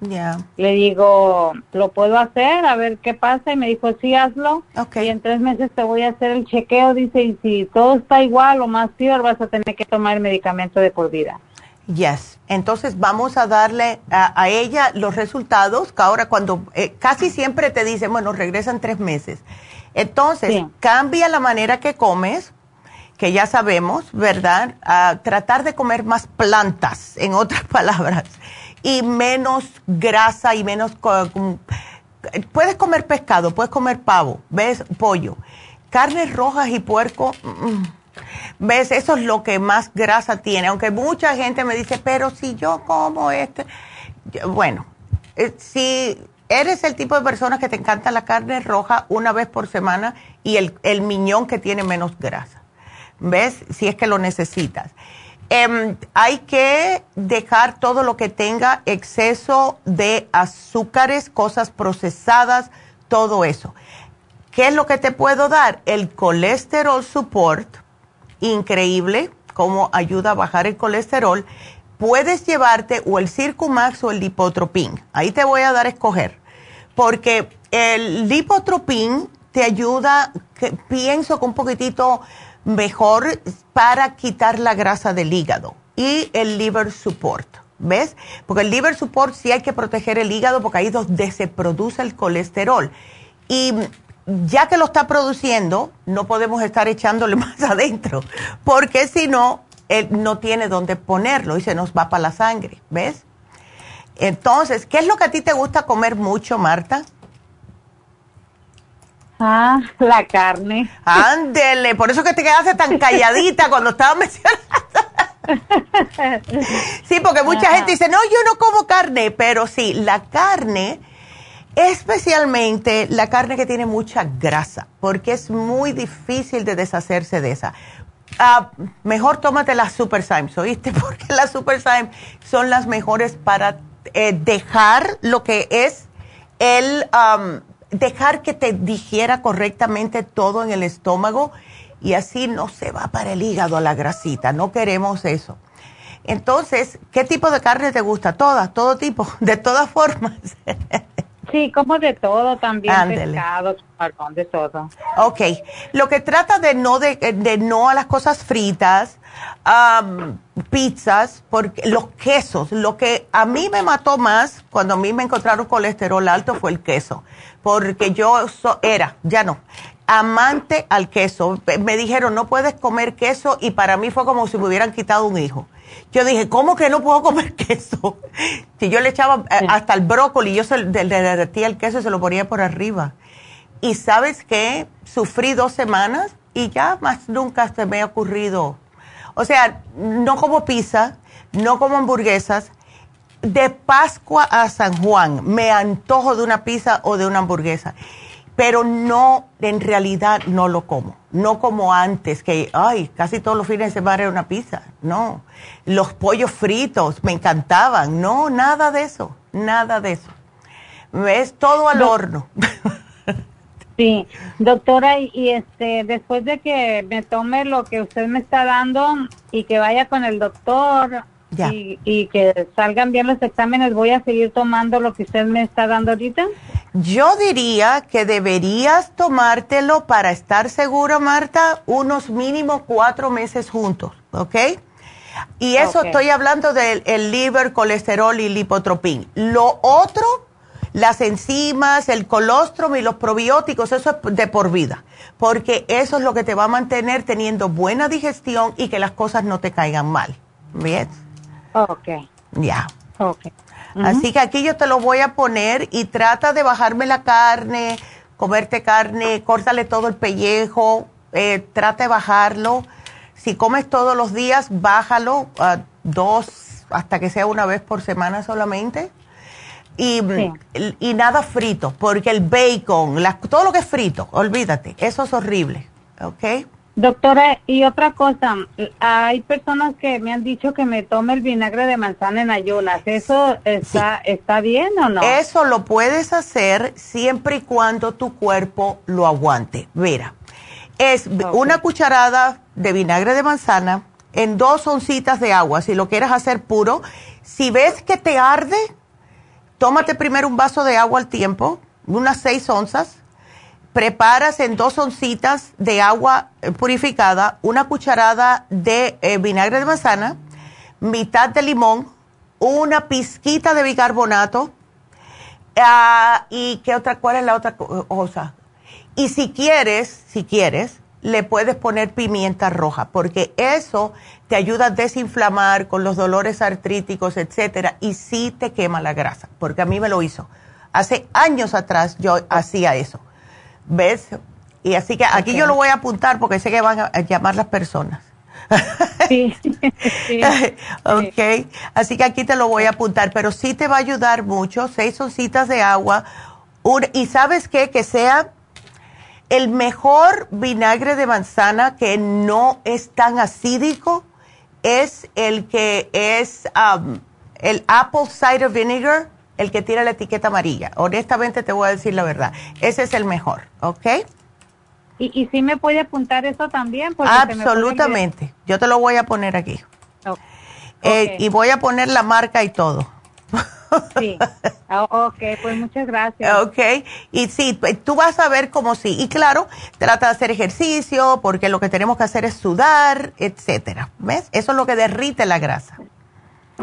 Le digo, ¿lo puedo hacer? A ver qué pasa. Y me dijo, sí, hazlo. Y en tres meses te voy a hacer el chequeo. Dice, y si todo está igual o más peor, vas a tener que tomar el medicamento de por vida. Yes. Entonces vamos a darle a, ella los resultados, que ahora cuando eh, casi siempre te dicen, bueno, regresan tres meses. Entonces, cambia la manera que comes, que ya sabemos, ¿verdad? Tratar de comer más plantas, en otras palabras, y menos grasa y menos... Puedes comer pescado, puedes comer pavo, ¿ves? Pollo. Carnes rojas y puerco, ¿ves? Eso es lo que más grasa tiene, aunque mucha gente me dice, pero si yo como este... Bueno, eh, si eres el tipo de persona que te encanta la carne roja una vez por semana y el, el miñón que tiene menos grasa. ¿Ves? Si es que lo necesitas. Em, hay que dejar todo lo que tenga exceso de azúcares, cosas procesadas, todo eso. ¿Qué es lo que te puedo dar? El colesterol support, increíble, cómo ayuda a bajar el colesterol. Puedes llevarte o el Circumax o el Lipotropin. Ahí te voy a dar a escoger porque el lipotropín te ayuda, pienso que un poquitito mejor para quitar la grasa del hígado y el liver support. ¿Ves? Porque el liver support sí hay que proteger el hígado porque ahí es donde se produce el colesterol. Y ya que lo está produciendo, no podemos estar echándole más adentro, porque si no, él no tiene dónde ponerlo y se nos va para la sangre. ¿Ves? Entonces, ¿qué es lo que a ti te gusta comer mucho, Marta? Ah, la carne. Ándele, por eso que te quedaste tan calladita cuando estaba mencionando. sí, porque mucha gente dice, no, yo no como carne, pero sí, la carne, especialmente la carne que tiene mucha grasa, porque es muy difícil de deshacerse de esa. Ah, mejor tómate las Super Symes, ¿oíste? Porque las Super Symes son las mejores para eh, dejar lo que es el, dejar que te digiera correctamente todo en el estómago y así no se va para el hígado la grasita, no queremos eso. Entonces, ¿qué tipo de carne te gusta? Todas, todo tipo, de todas formas. Sí, como de todo también, pescado, de todo. Ok, lo que trata de no, de, de no a las cosas fritas, pizzas, porque los quesos, lo que a mí me mató más cuando a mí me encontraron colesterol alto fue el queso, porque yo era, ya no, amante al queso. Me dijeron, no puedes comer queso y para mí fue como si me hubieran quitado un hijo. Yo dije, ¿cómo que no puedo comer queso? Si yo le echaba eh, hasta el brócoli, yo le derretía el queso y se lo ponía por arriba. Y sabes qué, sufrí dos semanas y ya más nunca se me ha ocurrido o sea, no como pizza, no como hamburguesas. De Pascua a San Juan me antojo de una pizza o de una hamburguesa, pero no, en realidad no lo como. No como antes, que, ay, casi todos los fines de semana era una pizza. No. Los pollos fritos me encantaban. No, nada de eso, nada de eso. Es todo al horno. Sí, doctora, y, este, después de que me tome lo que usted me está dando y que vaya con el doctor y, y, que salgan bien los exámenes, ¿voy a seguir tomando lo que usted me está dando ahorita? Yo diría que deberías tomártelo para estar seguro, Marta, unos mínimo cuatro meses juntos, ¿ok? Y eso estoy hablando del liver, colesterol y lipotropín. Lo otro, las enzimas, el colostrum y los probióticos, eso es de por vida, porque eso es lo que te va a mantener teniendo buena digestión y que las cosas no te caigan mal. ¿Bien? Ok. Ya. Ok. Así que aquí yo te lo voy a poner y trata de bajarme la carne, comerte carne, córtale todo el pellejo, eh, trata de bajarlo si comes todos los días, bájalo a dos, hasta que sea una vez por semana solamente. Y, y nada frito, porque el bacon, todo lo que es frito, olvídate, eso es horrible, ¿ok? Doctora, y otra cosa, hay personas que me han dicho que me tome el vinagre de manzana en ayunas. ¿Eso está, está bien o no? Eso lo puedes hacer siempre y cuando tu cuerpo lo aguante. Mira, es una cucharada de vinagre de manzana en dos oncitas de agua, si lo quieres hacer puro. Si ves que te arde, tómate primero un vaso de agua al tiempo, unas seis onzas. Preparas en dos oncitas de agua eh, purificada una cucharada de eh, vinagre de manzana, mitad de limón, una pizquita de bicarbonato. Ah, ¿Y qué otra? ¿Cuál es la otra cosa? Y si quieres, si quieres, le puedes poner pimienta roja, porque eso te ayuda a desinflamar con los dolores artríticos, etcétera, y sí te quema la grasa, porque a mí me lo hizo. Hace años atrás yo hacía eso. ¿Ves? Y así que aquí yo lo voy a apuntar porque sé que van a llamar las personas. Sí, sí, ok, así que aquí te lo voy a apuntar, pero sí te va a ayudar mucho, seis oncitas de agua, y sabes qué, que sea el mejor vinagre de manzana que no es tan acídico es el que es um, el apple cider vinegar, el que tiene la etiqueta amarilla. Honestamente te voy a decir la verdad. Ese es el mejor, ¿ok? ¿Y, y sí me puede apuntar eso también? Absolutamente. Yo te lo voy a poner aquí. Eh, y voy a poner la marca y todo. Sí. Ah, ok, pues muchas gracias. Ok, y sí, tú vas a ver cómo sí. Y claro, trata de hacer ejercicio porque lo que tenemos que hacer es sudar, etcétera. ¿Ves? Eso es lo que derrite la grasa.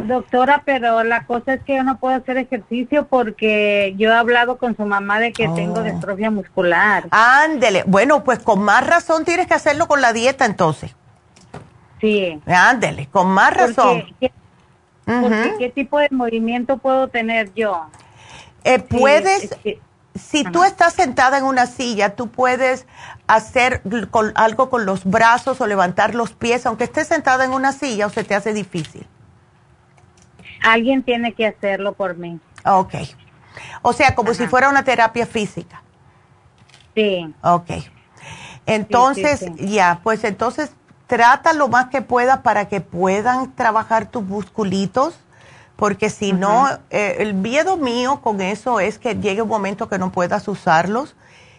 Doctora, pero la cosa es que yo no puedo hacer ejercicio porque yo he hablado con su mamá de que tengo oh. distrofia muscular. Ándele. Bueno, pues con más razón tienes que hacerlo con la dieta entonces. Sí. Ándele, con más razón. ¿qué tipo de movimiento puedo tener yo? Eh, puedes, si tú estás sentada en una silla, tú puedes hacer algo con los brazos o levantar los pies, aunque estés sentada en una silla o se te hace difícil. Alguien tiene que hacerlo por mí. Ok. O sea, como si fuera una terapia física. Sí. Ok. Entonces, ya, pues entonces trata lo más que puedas para que puedan trabajar tus musculitos, porque si no, eh, el miedo mío con eso es que llegue un momento que no puedas usarlos.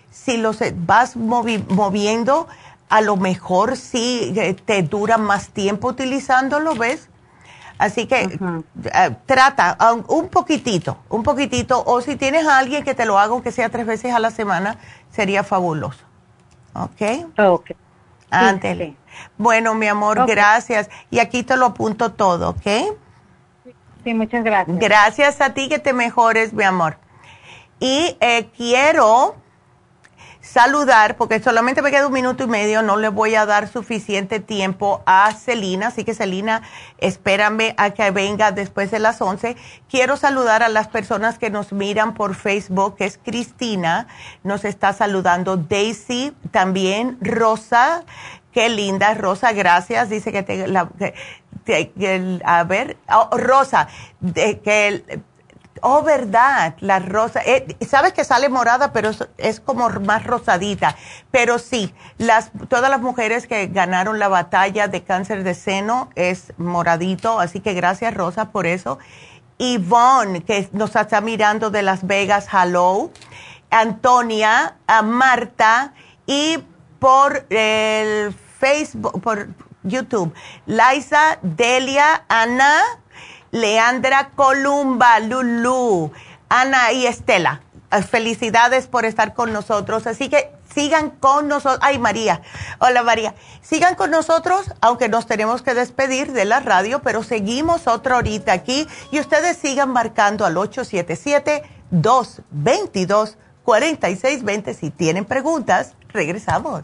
Si los eh, vas moviendo, a lo mejor sí eh, te dura más tiempo utilizándolo, ¿ves? Así que trata un poquitito, un poquitito, o si tienes a alguien que te lo haga, aunque sea tres veces a la semana, sería fabuloso. ¿Ok? Ok. Ándele. Bueno, mi amor, gracias. Y aquí te lo apunto todo, ¿ok? Sí, muchas gracias. Gracias a ti que te mejores, mi amor. Y eh, quiero saludar, porque solamente me queda un minuto y medio, no le voy a dar suficiente tiempo a Celina, así que Celina, espérame a que venga después de las 11. Quiero saludar a las personas que nos miran por Facebook, que es Cristina, nos está saludando Daisy, también Rosa, qué linda Rosa, gracias, dice que te... a ver, oh, Rosa, que Oh, verdad, la rosa. Eh, Sabes que sale morada, pero es, como más rosadita. Pero sí, las, todas las mujeres que ganaron la batalla de cáncer de seno es moradito, así que gracias Rosa por eso. Yvonne, que nos está mirando de Las Vegas, hello. Antonia, a Marta y por el Facebook, por YouTube, Liza, Delia, Ana Leandra Columba, Lulu, Ana y Estela. Eh, felicidades por estar con nosotros. Así que sigan con nosotros. Ay, María. Hola, María. Sigan con nosotros, aunque nos tenemos que despedir de la radio, pero seguimos otra horita aquí y ustedes sigan marcando al 877-222-4620 si tienen preguntas. Regresamos.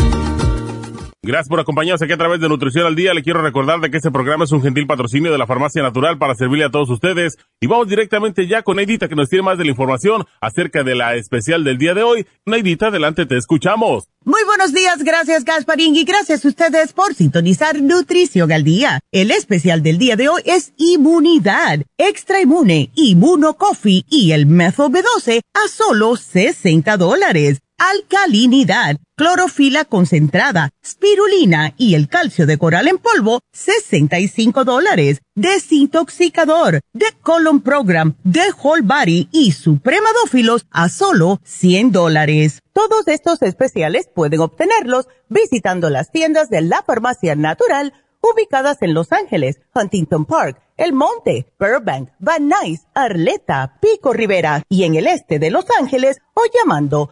Gracias por acompañarnos aquí a través de Nutrición al Día. Le quiero recordar de que este programa es un gentil patrocinio de la Farmacia Natural para servirle a todos ustedes. Y vamos directamente ya con Neidita que nos tiene más de la información acerca de la especial del día de hoy. Neidita, adelante, te escuchamos. Muy buenos días, gracias Gasparín y gracias a ustedes por sintonizar Nutrición al Día. El especial del día de hoy es Inmunidad, Extra Inmune, Inmuno Coffee y el Methyl B12 a solo 60 dólares alcalinidad, clorofila concentrada, spirulina y el calcio de coral en polvo, 65 dólares. Desintoxicador, de Colon Program, de Whole Body y Supremadófilos a solo 100 dólares. Todos estos especiales pueden obtenerlos visitando las tiendas de la Farmacia Natural ubicadas en Los Ángeles, Huntington Park, El Monte, Burbank, Van Nuys, Arleta, Pico Rivera y en el este de Los Ángeles o llamando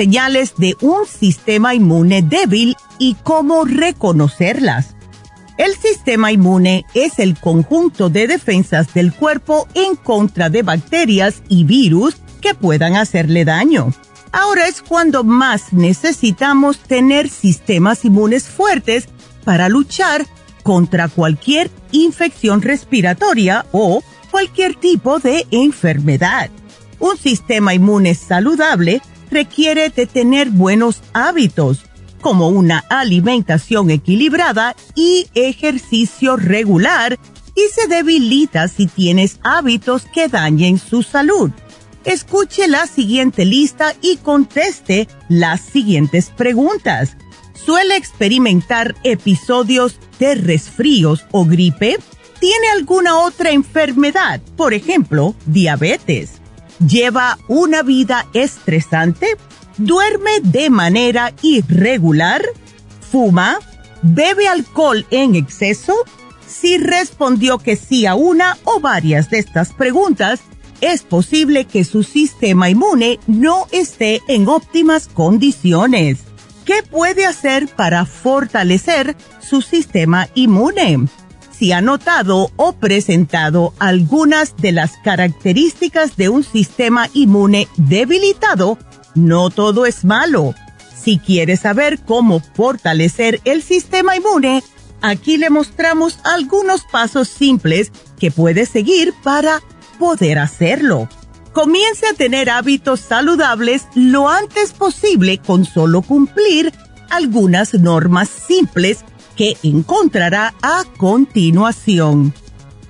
Señales de un sistema inmune débil y cómo reconocerlas. El sistema inmune es el conjunto de defensas del cuerpo en contra de bacterias y virus que puedan hacerle daño. Ahora es cuando más necesitamos tener sistemas inmunes fuertes para luchar contra cualquier infección respiratoria o cualquier tipo de enfermedad. Un sistema inmune saludable requiere de tener buenos hábitos, como una alimentación equilibrada y ejercicio regular, y se debilita si tienes hábitos que dañen su salud. Escuche la siguiente lista y conteste las siguientes preguntas. ¿Suele experimentar episodios de resfríos o gripe? ¿Tiene alguna otra enfermedad, por ejemplo, diabetes? Lleva una vida estresante, duerme de manera irregular, fuma, bebe alcohol en exceso. Si respondió que sí a una o varias de estas preguntas, es posible que su sistema inmune no esté en óptimas condiciones. ¿Qué puede hacer para fortalecer su sistema inmune? Si ha notado o presentado algunas de las características de un sistema inmune debilitado, no todo es malo. Si quiere saber cómo fortalecer el sistema inmune, aquí le mostramos algunos pasos simples que puede seguir para poder hacerlo. Comience a tener hábitos saludables lo antes posible con solo cumplir algunas normas simples que encontrará a continuación.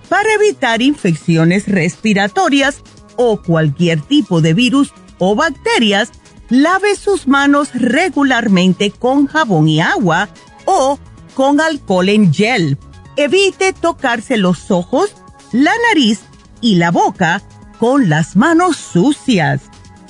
Para evitar infecciones respiratorias o cualquier tipo de virus o bacterias, lave sus manos regularmente con jabón y agua o con alcohol en gel. Evite tocarse los ojos, la nariz y la boca con las manos sucias.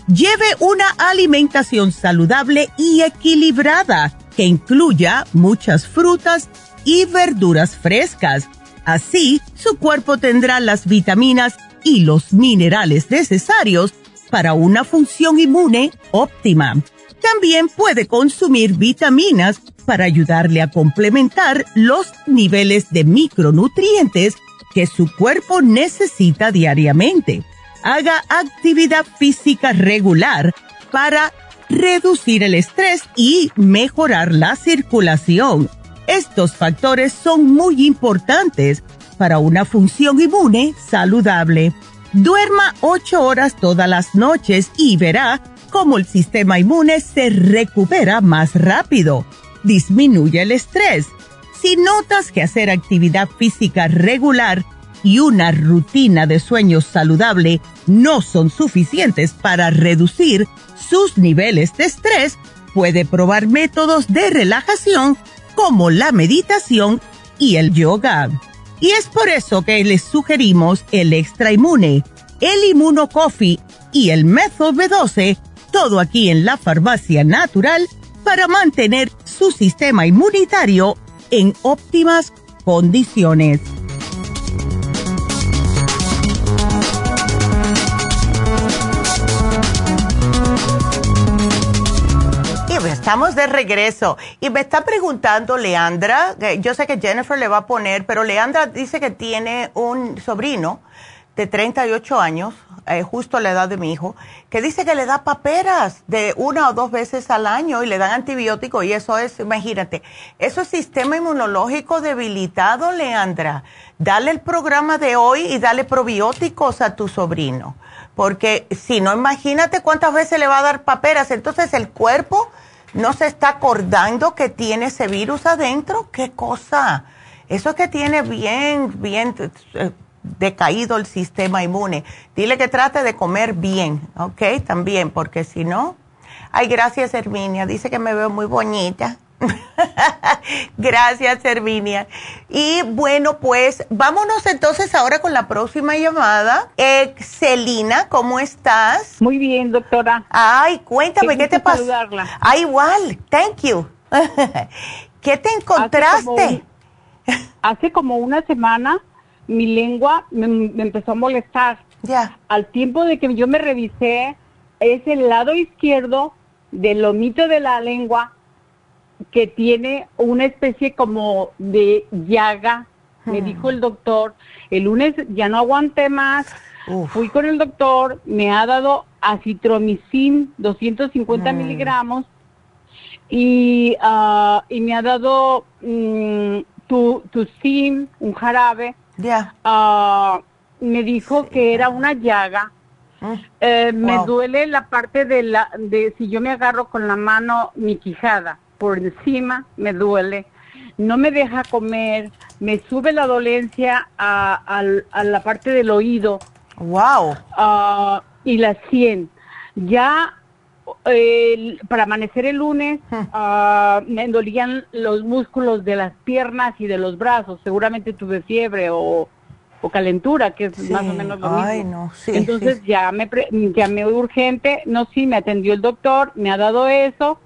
Lleve una alimentación saludable y equilibrada que incluya muchas frutas y verduras frescas. Así, su cuerpo tendrá las vitaminas y los minerales necesarios para una función inmune óptima. También puede consumir vitaminas para ayudarle a complementar los niveles de micronutrientes que su cuerpo necesita diariamente. Haga actividad física regular para reducir el estrés y mejorar la circulación. Estos factores son muy importantes para una función inmune saludable. Duerma 8 horas todas las noches y verá cómo el sistema inmune se recupera más rápido. Disminuye el estrés. Si notas que hacer actividad física regular y una rutina de sueño saludable no son suficientes para reducir sus niveles de estrés, puede probar métodos de relajación como la meditación y el yoga. Y es por eso que les sugerimos el extra inmune, el inmuno coffee y el método B12, todo aquí en la farmacia natural para mantener su sistema inmunitario en óptimas condiciones. Estamos de regreso y me está preguntando Leandra, yo sé que Jennifer le va a poner, pero Leandra dice que tiene un sobrino de 38 años, eh, justo la edad de mi hijo, que dice que le da paperas de una o dos veces al año y le dan antibiótico y eso es, imagínate, eso es sistema inmunológico debilitado, Leandra. Dale el programa de hoy y dale probióticos a tu sobrino, porque si no, imagínate cuántas veces le va a dar paperas, entonces el cuerpo no se está acordando que tiene ese virus adentro. ¿Qué cosa? Eso es que tiene bien, bien eh, decaído el sistema inmune. Dile que trate de comer bien, ¿ok? También, porque si no... Ay, gracias, Herminia. Dice que me veo muy bonita. Gracias, Herminia. Y bueno, pues vámonos entonces ahora con la próxima llamada. Excelina, ¿cómo estás? Muy bien, doctora. Ay, cuéntame, ¿qué, te pasa? Ah, igual, thank you. ¿Qué te encontraste? Hace como, una semana mi lengua me, empezó a molestar. Ya. Al tiempo de que yo me revisé, es el lado izquierdo del lomito de la lengua que tiene una especie como de llaga, me hmm. dijo el doctor. El lunes ya no aguanté más, fui con el doctor, me ha dado acitromicin 250 hmm. miligramos y, uh, y me ha dado um, tu, tu sim, un jarabe. Ya. Ah, me dijo que era una llaga. Hmm. Eh, me duele la parte de la, de si yo me agarro con la mano mi quijada por encima me duele, no me deja comer, me sube la dolencia a, la parte del oído. ¡Wow! Ah, y la 100. Ya para amanecer el lunes ah, me dolían los músculos de las piernas y de los brazos. Seguramente tuve fiebre o, calentura, que es más o menos lo mismo. Entonces ya me llamé urgente, no sí, me atendió el doctor, me ha dado eso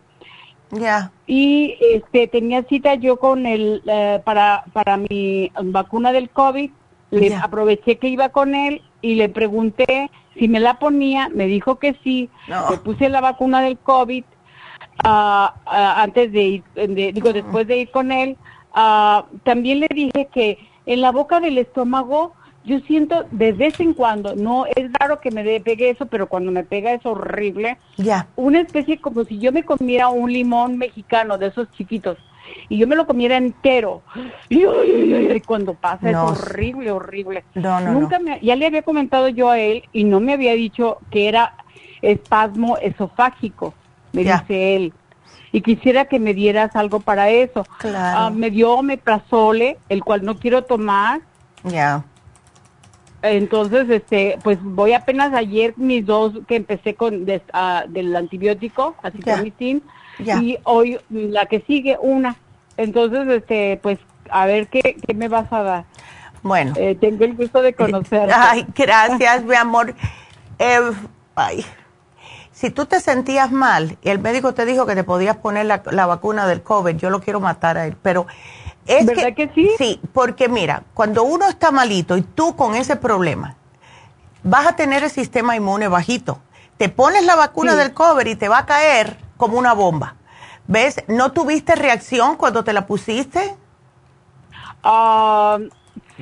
ya. Y este, tenía cita yo con él eh, para, para mi vacuna del COVID. Le aproveché que iba con él y le pregunté si me la ponía. Me dijo que sí. Le puse la vacuna del COVID ah, antes de ir, digo, después de ir con él. Ah, también le dije que en la boca del estómago yo siento de vez en cuando, no es raro que me pegue eso, pero cuando me pega es horrible. Ya. Una especie como si yo me comiera un limón mexicano de esos chiquitos y yo me lo comiera entero. Y, cuando pasa es horrible, horrible. No, no, Nunca Me, ya le había comentado yo a él y no me había dicho que era espasmo esofágico, me dice él. y quisiera que me dieras algo para eso. Claro. Ah, me dio omeprazole, el cual no quiero tomar. Ya. Entonces, este, pues voy apenas ayer mis dos que empecé con des- ah, del antibiótico, acitromicin, Ya. y hoy la que sigue una. Entonces, este, pues a ver qué, qué me vas a dar. Bueno. Eh, tengo el gusto de conocerte. Ay, gracias, mi amor. Eh, ay. Si tú te sentías mal y el médico te dijo que te podías poner la, la vacuna del COVID, yo lo quiero matar a él, pero es ¿Verdad que sí? Sí, porque mira, cuando uno está malito y tú con ese problema, vas a tener el sistema inmune bajito. Te pones la vacuna Sí. del COVID y te va a caer como una bomba. ¿Ves? ¿No tuviste reacción cuando te la pusiste? Ah,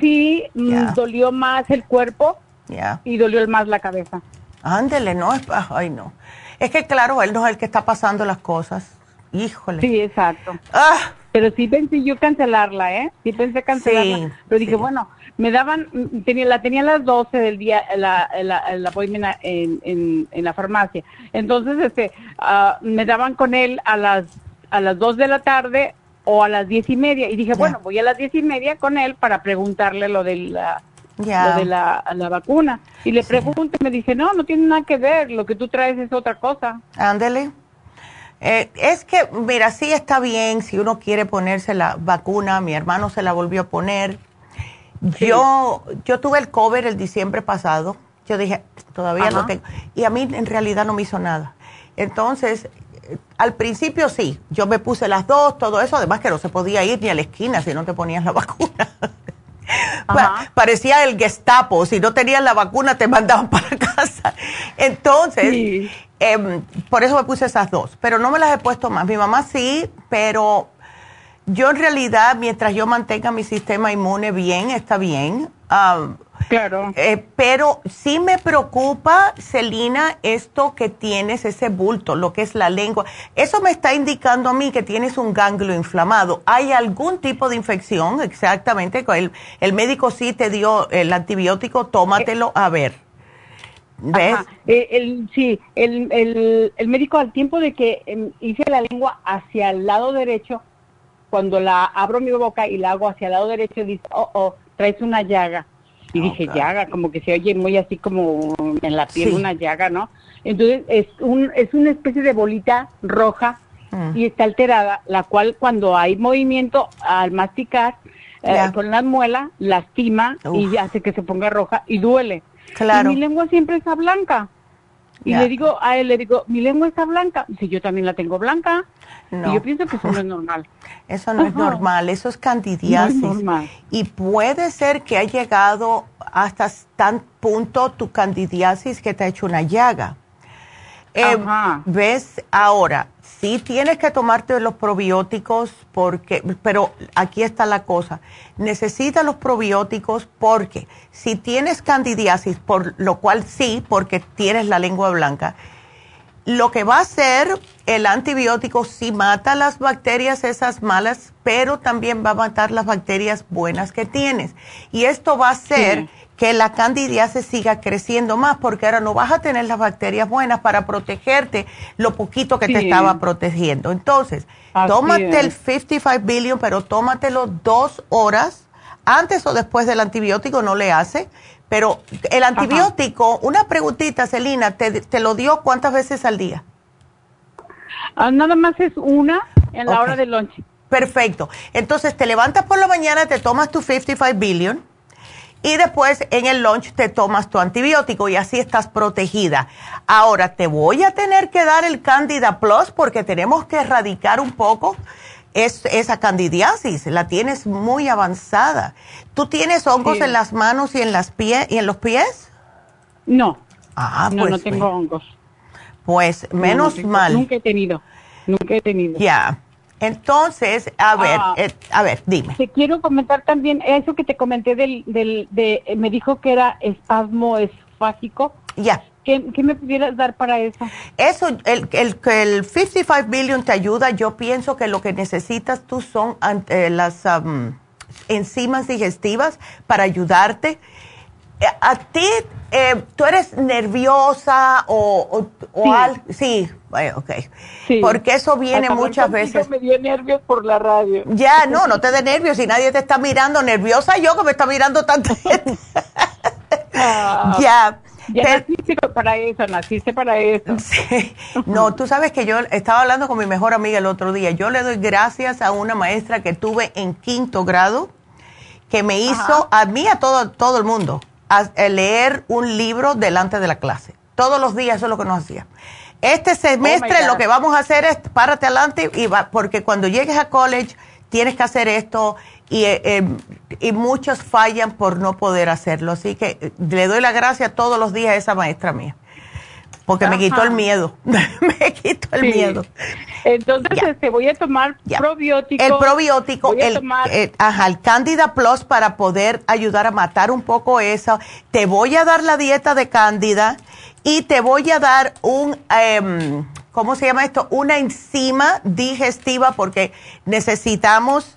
sí, mm, dolió más el cuerpo Ya. y dolió más la cabeza. Ándele, no, es, ay no. Es que claro, él no es el que está pasando las cosas. Híjole. Sí, exacto. Ah, Pero sí pensé yo cancelarla, ¿eh? Sí pensé cancelarla. Sí, pero dije, sí. bueno, me daban, tenía, la tenía a las 12 del día, la, la, la appointment en, en, en la farmacia. Entonces, este, ah, me daban con él a las, a las 2 de la tarde o a las diez y media. Y dije, bueno, voy a las diez y media con él para preguntarle lo de la, lo de la, la vacuna. Y le pregunto y me dice, no, no tiene nada que ver, lo que tú traes es otra cosa. ándele. Eh, es que, mira, sí está bien si uno quiere ponerse la vacuna. Mi hermano se la volvió a poner. Yo, yo tuve el COVID el diciembre pasado. Yo dije, todavía Ajá. lo tengo. Y a mí en realidad no me hizo nada. Entonces, al principio sí, yo me puse las dos, todo eso. Además que no se podía ir ni a la esquina si no te ponías la vacuna. Ajá. parecía el Gestapo. Si no tenías la vacuna, te mandaban para casa. Entonces, Sí. Em, por eso me puse esas dos. Pero no me las he puesto más. Mi mamá sí, pero yo en realidad, mientras yo mantenga mi sistema inmune bien, está bien. Claro. eh, pero sí me preocupa, Celina, esto que tienes, ese bulto, lo que es la lengua. Eso me está indicando a mí que tienes un ganglio inflamado. ¿Hay algún tipo de infección? Exactamente. El, el médico sí te dio el antibiótico, tómatelo a ver. Eh, el, sí, el, el, el médico al tiempo de que em, hice la lengua hacia el lado derecho, cuando la abro mi boca y la hago hacia el lado derecho, dice, oh, oh, traes una llaga. Y dije, llaga, como que se oye muy así como en la piel Sí. una llaga, ¿no? Entonces es, un, es una especie de bolita roja Mm. y está alterada, la cual cuando hay movimiento al masticar eh, con la muela, lastima y hace que se ponga roja y duele. Claro. Y mi lengua siempre está blanca. Y le digo a él, le digo, mi lengua está blanca. Dice, yo también la tengo blanca. No. Y yo pienso que eso no es normal. Eso no es normal, eso es candidiasis. No es normal. Y puede ser que ha llegado hasta tan punto tu candidiasis que te ha hecho una llaga. Eh. ¿Ves? Ahora, sí tienes que tomarte los probióticos porque, pero aquí está la cosa. Necesitas los probióticos porque si tienes candidiasis, por lo cual sí, porque tienes la lengua blanca, lo que va a hacer el antibiótico sí mata las bacterias esas malas, pero también va a matar las bacterias buenas que tienes. Y esto va a Sí. Que la candidiasis siga creciendo más, porque ahora no vas a tener las bacterias buenas para protegerte lo poquito que te estaba protegiendo. Entonces, Así tómate el es. 55 billion, pero tómatelo dos horas antes o después del antibiótico, no le hace. Pero el antibiótico, una preguntita, Celina, ¿te, te lo dio cuántas veces al día? Ah, nada más es una en la hora del lunch. Perfecto. Entonces te levantas por la mañana, te tomas tu 55 billion y después en el lunch te tomas tu antibiótico y así estás protegida. Ahora te voy a tener que dar el Candida Plus porque tenemos que erradicar un poco es, esa candidiasis. La tienes muy avanzada. ¿Tú tienes hongos Sí. en las manos y en, las pie, y en los pies? No, Ah, no, pues, no tengo hongos. pues No, menos no tengo- mal. Nunca he tenido, nunca he tenido. Ya. Entonces, a ver, Ah. eh, a ver, dime. Te quiero comentar también eso que te comenté del, del, de, me dijo que era espasmo esfágico. Ya. ¿Qué, qué me pudieras dar para eso? Eso, el, el, el 55 billion te ayuda, yo pienso que lo que necesitas tú son eh, las am, enzimas digestivas para ayudarte. A ti, eh, ¿tú eres nerviosa o, o, Sí. al- Sí, bueno, ok. Sí. Porque eso viene Hasta muchas veces. Me dio nervios por la radio. Ya, no, no te des nervios. Si nadie te está mirando, nerviosa yo que me está mirando tanta gente. Ah, ya. Ya Pero- naciste para eso, naciste para eso. Sí. No, tú sabes que yo estaba hablando con mi mejor amiga el otro día. Yo le doy gracias a una maestra que tuve en quinto grado que me hizo a mí, a todo, todo el mundo, leer un libro delante de la clase. Todos los días eso es lo que nos hacía. Este semestre God. lo que vamos a hacer es párate adelante y va, porque cuando llegues a college tienes que hacer esto y, eh, eh, y muchos fallan por no poder hacerlo. Así que eh, le doy la gracia todos los días a esa maestra mía. Porque me quitó el miedo. me quitó el Sí. miedo. Entonces, Ya. este, voy a tomar Ya. probiótico. El probiótico, el, tomar- eh, ajá, el Candida Plus para poder ayudar a matar un poco eso. Te voy a dar la dieta de Candida y te voy a dar un, em, ¿cómo se llama esto? Una enzima digestiva porque necesitamos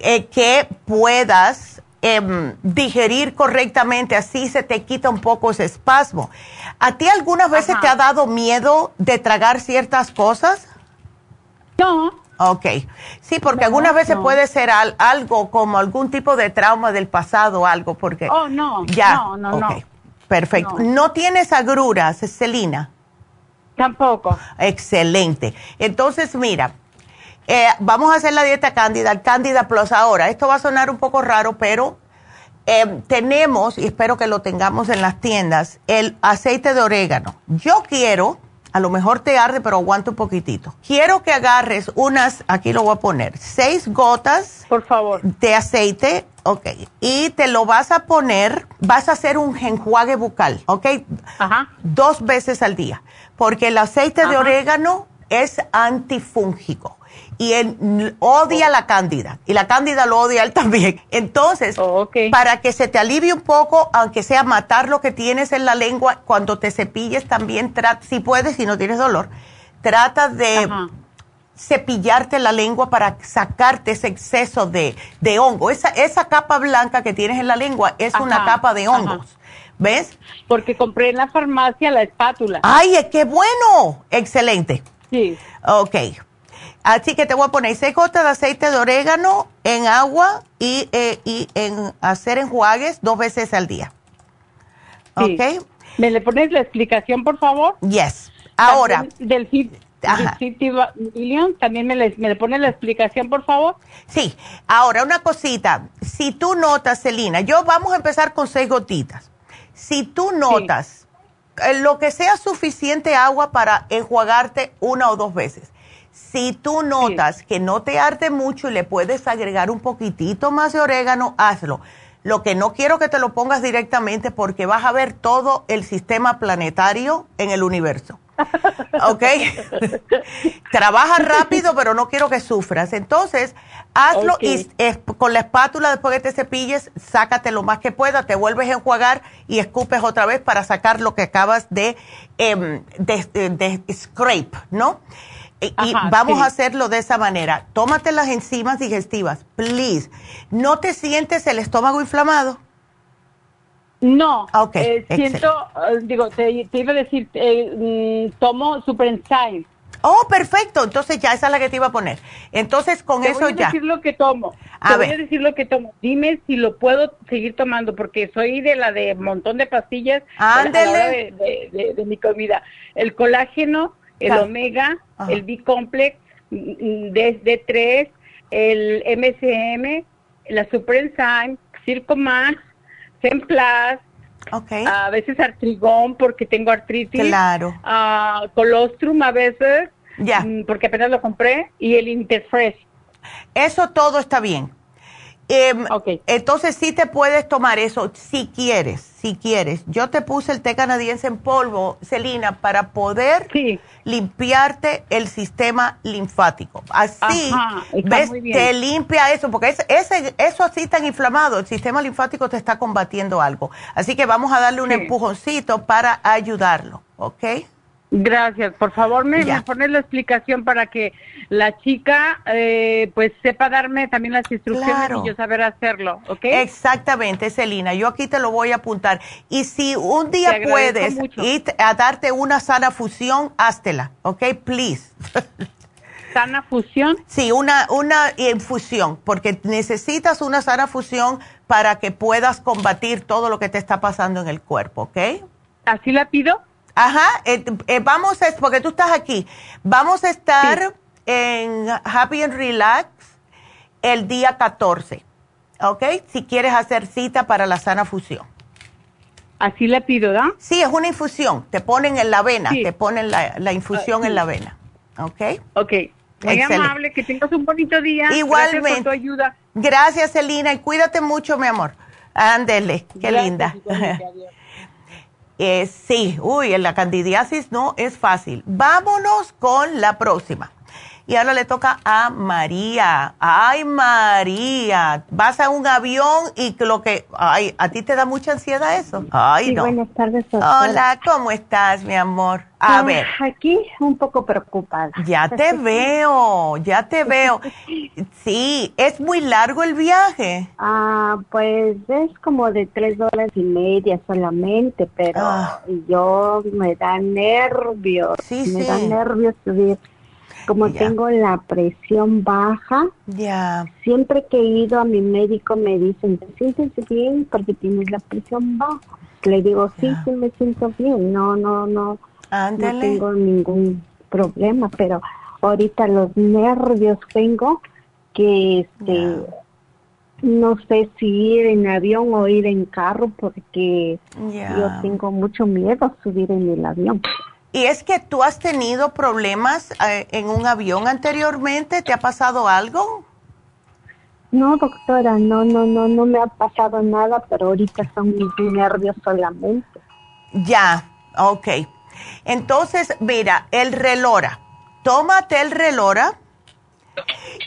eh, que puedas em, digerir correctamente, así se te quita un poco ese espasmo. ¿A ti algunas veces Ajá. te ha dado miedo de tragar ciertas cosas? No, Ok, sí, porque No, algunas veces no. puede ser al- algo como algún tipo de trauma del pasado o algo, porque... Oh, no, ya, no, no, no. Perfecto. No. No. tienes agruras, Celina? tampoco. Excelente. Entonces, mira, eh, vamos a hacer la dieta cándida, cándida plus ahora. Esto va a sonar un poco raro, pero eh, tenemos, y espero que lo tengamos en las tiendas, el aceite de orégano. Yo quiero, a lo mejor te arde, pero aguanta un poquitito. Quiero que agarres unas, aquí lo voy a poner, seis gotas Por favor. de aceite, ok, y te lo vas a poner, vas a hacer un enjuague bucal, ok, Ajá. dos veces al día, porque el aceite de orégano es antifúngico y él odia la cándida y la cándida lo odia él también. Entonces, Oh, para que se te alivie un poco, aunque sea matar lo que tienes en la lengua, cuando te cepilles también, trata, si puedes, si no tienes dolor, trata de Ajá. cepillarte la lengua para sacarte ese exceso de, de hongo. Esa, esa capa blanca que tienes en la lengua es una capa de ajá. hongos. ¿Ves? Porque compré en la farmacia la espátula. ¡Ay, qué bueno! Excelente. Sí. Ok. Así que te voy a poner seis gotas de aceite de orégano en agua y, eh, y en hacer enjuagues dos veces al día. sí. Ok. ¿Me le pones la explicación, por favor? Yes. Ahora, Del del Million, también me le, me le pones la explicación, por favor. sí. Ahora, una cosita. Si tú notas, Celina, yo vamos a empezar con seis gotitas. Si tú notas eh, lo que sea suficiente agua para enjuagarte una o dos veces. Si tú notas que no te arde mucho y le puedes agregar un poquitito más de orégano, hazlo. Lo que no quiero que te lo pongas directamente porque vas a ver todo el sistema planetario en el universo. ¿Ok? Trabaja rápido, pero no quiero que sufras. Entonces, hazlo y es- con la espátula, después que te cepilles, sácate lo más que pueda, te vuelves a enjuagar y escupes otra vez para sacar lo que acabas de, em, de, de- de scrape, ¿no? Y, vamos sí. a hacerlo de esa manera. Tómate las enzimas digestivas, please. ¿No te sientes el estómago inflamado? No, Ok, eh, siento, eh, digo, te, te iba a decir, eh, mm, tomo Super Enzyme. Oh, perfecto. Entonces ya esa es la que te iba a poner. Entonces con Te eso voy a ya. decir lo que tomo. A te voy ver. a decir lo que tomo. Dime si lo puedo seguir tomando, porque soy de la de montón de pastillas Ándele. hora de, de- de- de mi comida. El colágeno, el Ah. omega, Ajá. el B-complex, mm, D- D3, el MSM, la Super Enzyme, Circomax, Semplas, Ok. a veces artrigón porque tengo artritis. Claro. colostrum a veces, Ya. mm, porque apenas lo compré, y el Interfresh. Eso todo está bien. Em. Entonces sí te puedes tomar eso si quieres, si quieres. Yo te puse el té canadiense en polvo, Celina, para poder Sí. limpiarte el sistema linfático. Así, Ajá, ves, te limpia eso, porque es- ese, eso así tan inflamado, el sistema linfático te está combatiendo algo. Así que vamos a darle un Sí. empujoncito para ayudarlo, ¿ok? Gracias. Por favor, me, me pones la explicación para que la chica eh, pues sepa darme también las instrucciones y yo saber hacerlo, ¿ok? Exactamente, Celina. Yo aquí te lo voy a apuntar. Y si un día puedes ir a darte una sana fusión, háztela, ¿ok? Please. ¿Sana fusión? Sí, una, una infusión, porque necesitas una sana fusión para que puedas combatir todo lo que te está pasando en el cuerpo, ¿ok? ¿Así la pido? Ajá, eh, eh, vamos a, porque tú estás aquí, vamos a estar en Happy and Relax el día 14, ¿ok? Si quieres hacer cita para la sana fusión. Así le pido, ¿da? Sí, es una infusión, te ponen en la vena, te ponen la, infusión en la vena, ¿ok? Ok, muy amable, que tengas un bonito día. Igualmente. Gracias por tu ayuda. Gracias, Elina, y cuídate mucho, mi amor. Ándele, qué linda. Eh, sí, uy, la candidiasis no es fácil. Vámonos con la próxima. Y ahora le toca a María. Ay, María, vas a un avión y lo que, ay, ¿a ti te da mucha ansiedad eso? Ay, sí, no. Buenas tardes. Hola, ¿cómo estás, mi amor? A ver. Aquí un poco preocupada. Ya te veo, ya te veo. Sí, ¿es muy largo el viaje? Ah, pues es como de tres horas y media solamente, pero ah. yo me da nervios. Sí, me da nervios subir como tengo la presión baja, ya. siempre que he ido a mi médico me dicen, ¿te sientes bien porque tienes la presión baja? Le digo, sí, sí me siento bien, no, no, no, no tengo ningún problema, pero ahorita los nervios tengo que este no sé si ir en avión o ir en carro porque yo tengo mucho miedo a subir en el avión. ¿Y es que tú has tenido problemas eh, en un avión anteriormente? ¿Te ha pasado algo? No, doctora, no, no, no, no me ha pasado nada, pero ahorita son mis nervios solamente. Ya, ok. Entonces, mira, el relora. Tómate el relora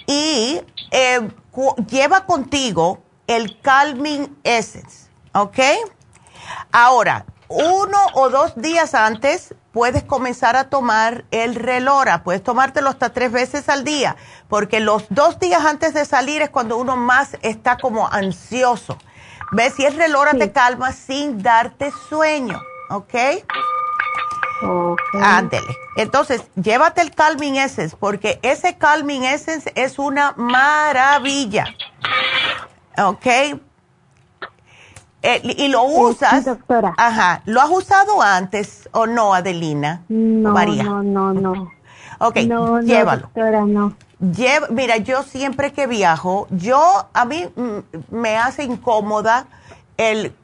y eh, lleva contigo el Calming Essence, ¿ok? Ahora, uno o dos días antes puedes comenzar a tomar el relora, puedes tomártelo hasta tres veces al día, porque los dos días antes de salir es cuando uno más está como ansioso. ¿Ves? Si el relora te calma sin darte sueño, ¿ok? Ándele. Entonces, llévate el Calming Essence, porque ese Calming Essence es una maravilla. ¿Ok? Eh, y lo usas. doctora. Ajá. ¿Lo has usado antes o no, Adelina? No, María. no, no, no. Ok, no, llévalo. doctora, no. mira, yo siempre que viajo, yo, a mí mm, me hace incómoda el,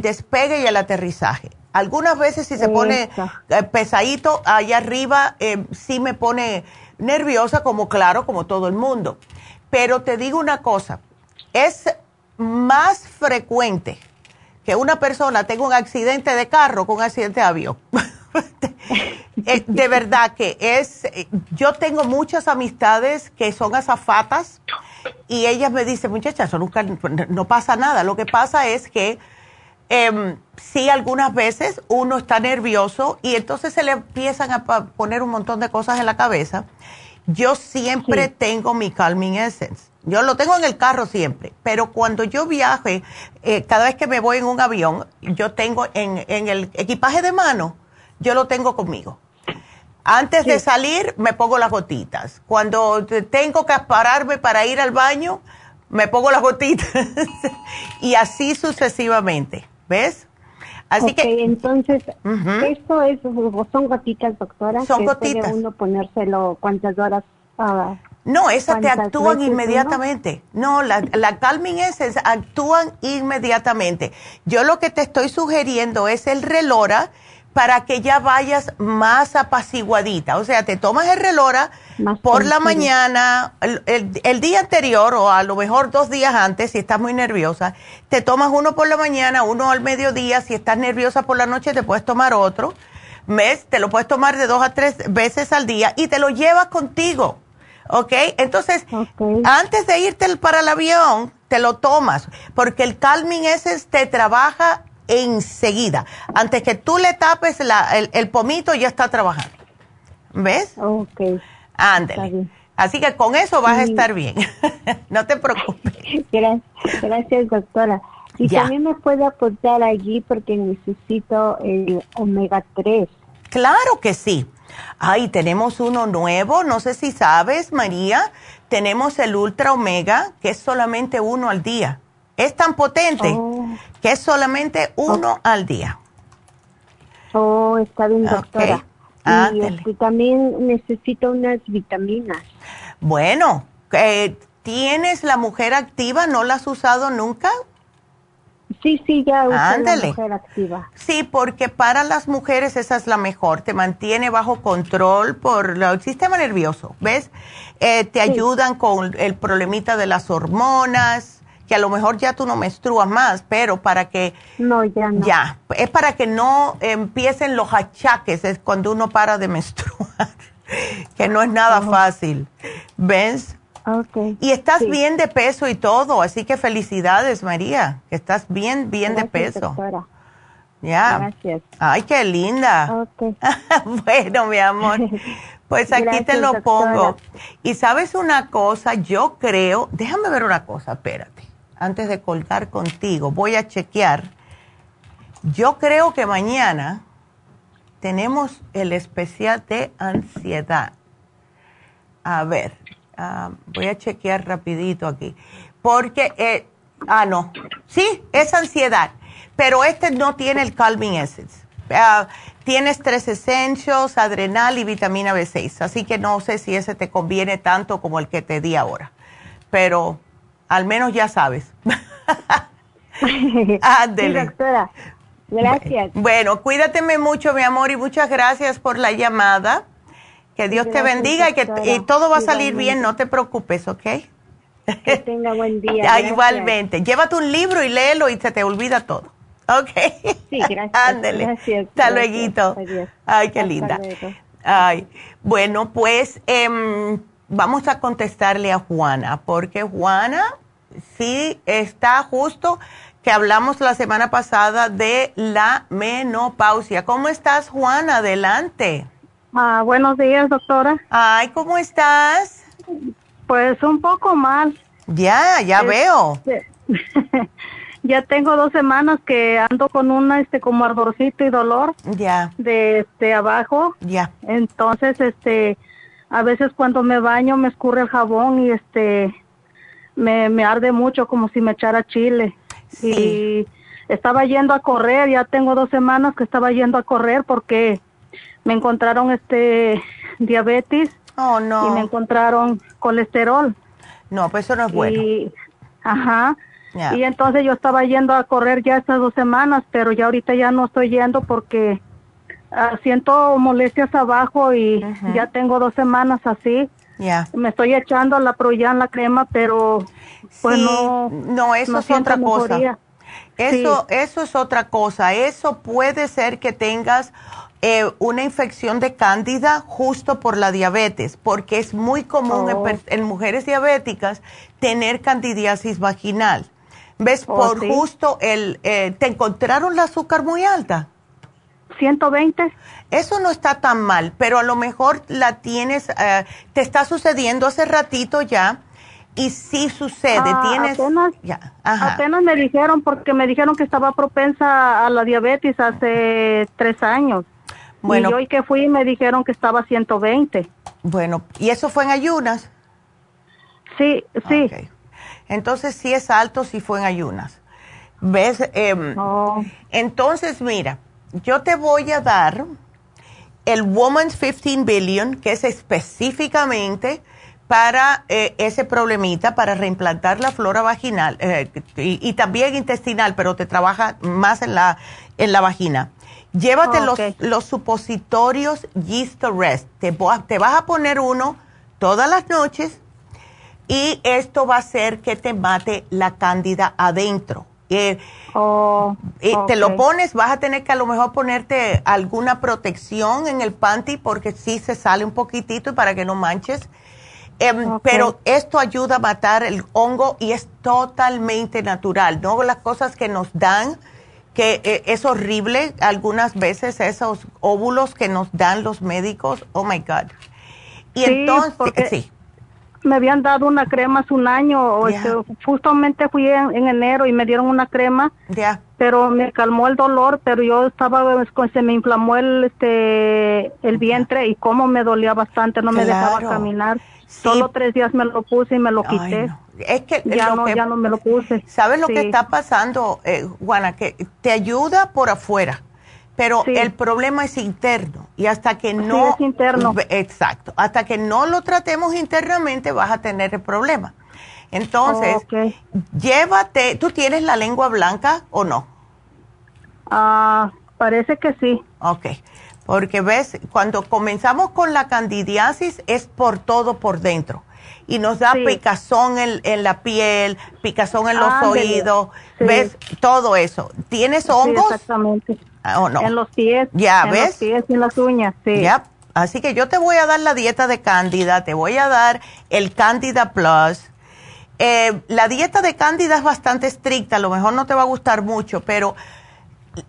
despegue y el aterrizaje. Algunas veces si se pone eh, pesadito allá arriba, eh, sí me pone nerviosa, como claro, como todo el mundo. Pero te digo una cosa, es más frecuente que una persona tenga un accidente de carro con un accidente de avión. Eh, de verdad que es, yo tengo muchas amistades que son azafatas y ellas me dicen, muchachas, eso nunca, no pasa nada. Lo que pasa es que eh, sí, algunas veces uno está nervioso y entonces se le empiezan a poner un montón de cosas en la cabeza. Yo siempre tengo mi Calming Essence yo lo tengo en el carro siempre, pero cuando yo viaje, eh, cada vez que me voy en un avión, yo tengo en, en, el equipaje de mano, yo lo tengo conmigo. Antes de salir, me pongo las gotitas. Cuando tengo que pararme para ir al baño, me pongo las gotitas. y así sucesivamente. ¿Ves? Así que. Entonces, esto es, son gotitas, doctora. Son gotitas. Puede uno ponérselo cuántas horas. Uh, no, esas te actúan inmediatamente. No, la, la Calming Essence actúan inmediatamente. Yo lo que te estoy sugiriendo es el relora para que ya vayas más apaciguadita. O sea, te tomas el relora por la mañana, el, día anterior o a lo mejor dos días antes, si estás muy nerviosa. Te tomas uno por la mañana, uno al mediodía. Si estás nerviosa por la noche, te puedes tomar otro. ¿Ves? Te lo puedes tomar de dos a tres veces al día y te lo llevas contigo ¿ok? Entonces, antes de irte para el avión, te lo tomas, porque el Calming Essence te trabaja enseguida. Antes que tú le tapes el, pomito, ya está trabajando. ¿Ves? Ok. Ándale. Así que con eso vas a estar bien. no te preocupes. Gracias, doctora. Y también me puede aportar allí porque necesito el omega 3. Claro que sí. Ay, tenemos uno nuevo, no sé si sabes, María, tenemos el Ultra Omega, que es solamente uno al día. Es tan potente oh. que es solamente uno al día. Oh, está bien, doctora. Y este, también necesito unas vitaminas. Bueno, eh, ¿tienes la mujer activa? ¿No la has usado nunca? Sí, sí, ya la mujer activa. Sí, porque para las mujeres esa es la mejor. Te mantiene bajo control por el sistema nervioso, ¿ves? Eh, te ayudan con el problemita de las hormonas, que a lo mejor ya tú no menstruas más, pero para que... No, ya no. Ya, es para que no empiecen los achaques, es cuando uno para de menstruar, que no es nada fácil, ¿ves? Y estás bien de peso y todo, así que felicidades, María, que estás bien, bien de peso. Ya. Gracias. Ay, qué linda. bueno, mi amor, pues aquí te lo pongo. Y sabes una cosa, yo creo, déjame ver una cosa, espérate, antes de colgar contigo, voy a chequear. Yo creo que mañana tenemos el especial de ansiedad. A ver, Ah, voy a chequear rapidito aquí. Porque, eh, ah, no, sí, es ansiedad, pero este no tiene el Calming Essence. Uh, tiene tres essentials, adrenal y vitamina B6, así que no sé si ese te conviene tanto como el que te di ahora, pero al menos ya sabes. Ándele. doctora. Gracias. Bueno, cuídateme mucho, mi amor, y muchas gracias por la llamada. Que Dios te bendiga y que todo va a salir bien, no te preocupes, ¿ok? Que tenga buen día. igualmente. Llévate un libro y léelo y se te olvida todo. ¿Ok? Sí, gracias. Ándele. Hasta luego. Ay, qué linda. Ay, bueno, pues em, vamos a contestarle a Juana, porque Juana sí está justo que hablamos la semana pasada de la menopausia. ¿Cómo estás, Juana? Adelante. Ah, buenos días, doctora. Ay, ¿cómo estás? Pues un poco mal. Ya, ya veo. ya tengo dos semanas que ando con una, este, como ardorcito y dolor. Ya. De, este, abajo. Ya. Entonces, este, a veces cuando me baño me escurre el jabón y, este, me, me arde mucho como si me echara chile. Sí. Y estaba yendo a correr, ya tengo dos semanas que estaba yendo a correr porque me encontraron este diabetes oh, no. y me encontraron colesterol. No, pues eso no es bueno. Y, ajá. Y entonces yo estaba yendo a correr ya estas dos semanas, pero ya ahorita ya no estoy yendo porque ah, siento molestias abajo y ya tengo dos semanas así. Ya. Me estoy echando la Proyan, la crema, pero pues no. No, eso es otra cosa. Eso, eso es otra cosa. Eso puede ser que tengas eh, una infección de cándida justo por la diabetes, porque es muy común en, oh. mujeres diabéticas tener candidiasis vaginal. ¿Ves? Oh, por justo el... Eh, ¿Te encontraron la azúcar muy alta? 120. Eso no está tan mal, pero a lo mejor la tienes, eh, te está sucediendo hace ratito ya y sí sucede. Ah, tienes. Apenas, ya, apenas me dijeron, porque me dijeron que estaba propensa a la diabetes hace tres años. Bueno, y hoy que fui me dijeron que estaba 120. Bueno, ¿y eso fue en ayunas? Sí, sí. Entonces sí es alto si fue en ayunas. ¿Ves? Em, entonces, mira, yo te voy a dar el Woman's 15 Billion, que es específicamente para eh, ese problemita, para reimplantar la flora vaginal eh, y, y, también intestinal, pero te trabaja más en la, en la vagina. Llévate los, los, supositorios Yeast Rest. Te, te vas a poner uno todas las noches y esto va a hacer que te mate la cándida adentro. Eh, oh, Te lo pones, vas a tener que a lo mejor ponerte alguna protección en el panty porque sí se sale un poquitito para que no manches. Em, pero esto ayuda a matar el hongo y es totalmente natural, no las cosas que nos dan que eh, es horrible algunas veces esos óvulos que nos dan los médicos. Oh my God. Y entonces, sí. Me habían dado una crema hace un año, este, justamente fui en, enero y me dieron una crema, ya pero me calmó el dolor, pero yo estaba, se me inflamó el, este, el vientre y como me dolía bastante, no me dejaba caminar. Solo tres días me lo puse y me lo quité. Es que ya, no, ya no me lo puse. ¿Sabes lo que está pasando, eh, Juana? Que te ayuda por afuera, pero el problema es interno. Y hasta que no... es interno. Exacto. Hasta que no lo tratemos internamente vas a tener el problema. Entonces, llévate... ¿Tú tienes la lengua blanca o no? Ah, parece que sí. Ok. Porque ves, cuando comenzamos con la candidiasis es por todo por dentro y nos da picazón en, la piel, picazón en los oídos, ¿ves? Todo eso. ¿Tienes hongos? exactamente. Ah, ¿O no? En los pies. Ya, en ¿ves? los pies y en las uñas, sí. Ya. Así que yo te voy a dar la dieta de Cándida, te voy a dar el Cándida Plus. Eh, la dieta de Cándida es bastante estricta, a lo mejor no te va a gustar mucho, pero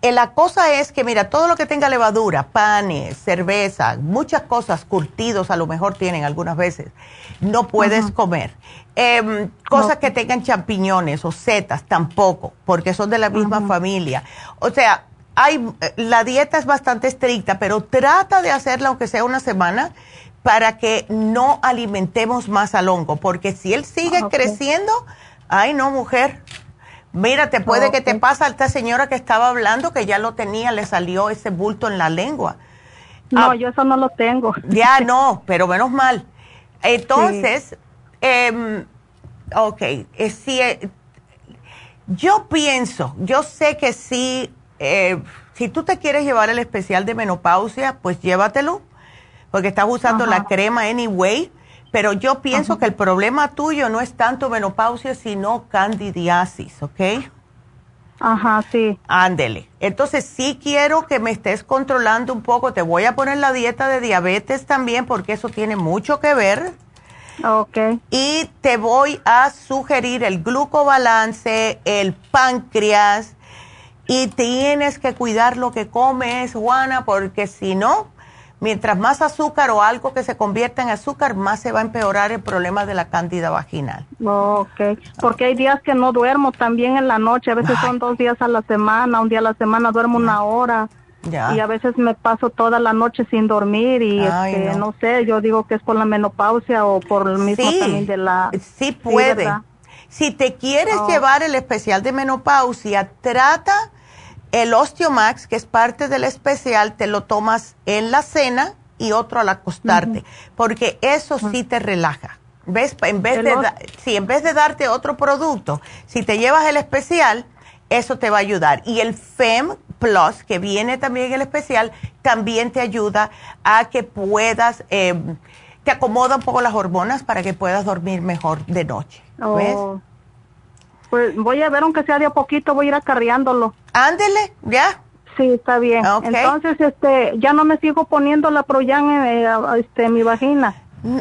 la cosa es que, mira, todo lo que tenga levadura, panes, cerveza, muchas cosas, curtidos a lo mejor tienen algunas veces, no puedes comer. Em, cosas que tengan champiñones o setas tampoco, porque son de la misma familia. O sea, hay, eh, la dieta es bastante estricta, pero trata de hacerla aunque sea una semana para que no alimentemos más al hongo, porque si él sigue creciendo, ay no, mujer, Mira, te puede que te pasa a esta señora que estaba hablando que ya lo tenía, le salió ese bulto en la lengua. No, ah, yo eso no lo tengo. Ya no, pero menos mal. Entonces, eh, ok, eh, si, eh, yo pienso, yo sé que si, eh, si tú te quieres llevar el especial de menopausia, pues llévatelo, porque estás usando la crema anyway pero yo pienso que el problema tuyo no es tanto menopausia, sino candidiasis, ¿ok? Ajá, sí. Ándele. Entonces sí quiero que me estés controlando un poco. Te voy a poner la dieta de diabetes también porque eso tiene mucho que ver. Ok. Y te voy a sugerir el glucobalance, el páncreas y tienes que cuidar lo que comes, Juana, porque si no, Mientras más azúcar o algo que se convierta en azúcar, más se va a empeorar el problema de la cándida vaginal. Ok, porque hay días que no duermo también en la noche, a veces son dos días a la semana, un día a la semana duermo una hora. Y a veces me paso toda la noche sin dormir y este, no. sé, yo digo que es por la menopausia o por el mismo también de la... Sí puede. si te quieres oh. llevar el especial de menopausia, trata el Osteomax, que es parte del especial, te lo tomas en la cena y otro al acostarte, porque eso sí te relaja. ¿Ves? En vez, de en vez de darte otro producto, si te llevas el especial, eso te va a ayudar. Y el FEM Plus, que viene también en el especial, también te ayuda a que puedas, em, te acomoda un poco las hormonas para que puedas dormir mejor de noche. ¿Ves? Oh. Pues voy a ver, aunque sea de a poquito, voy a ir acarreándolo. Ándele, ya. Sí, está bien. Entonces, este, ya no me sigo poniendo la Proyan en eh, este, mi vagina.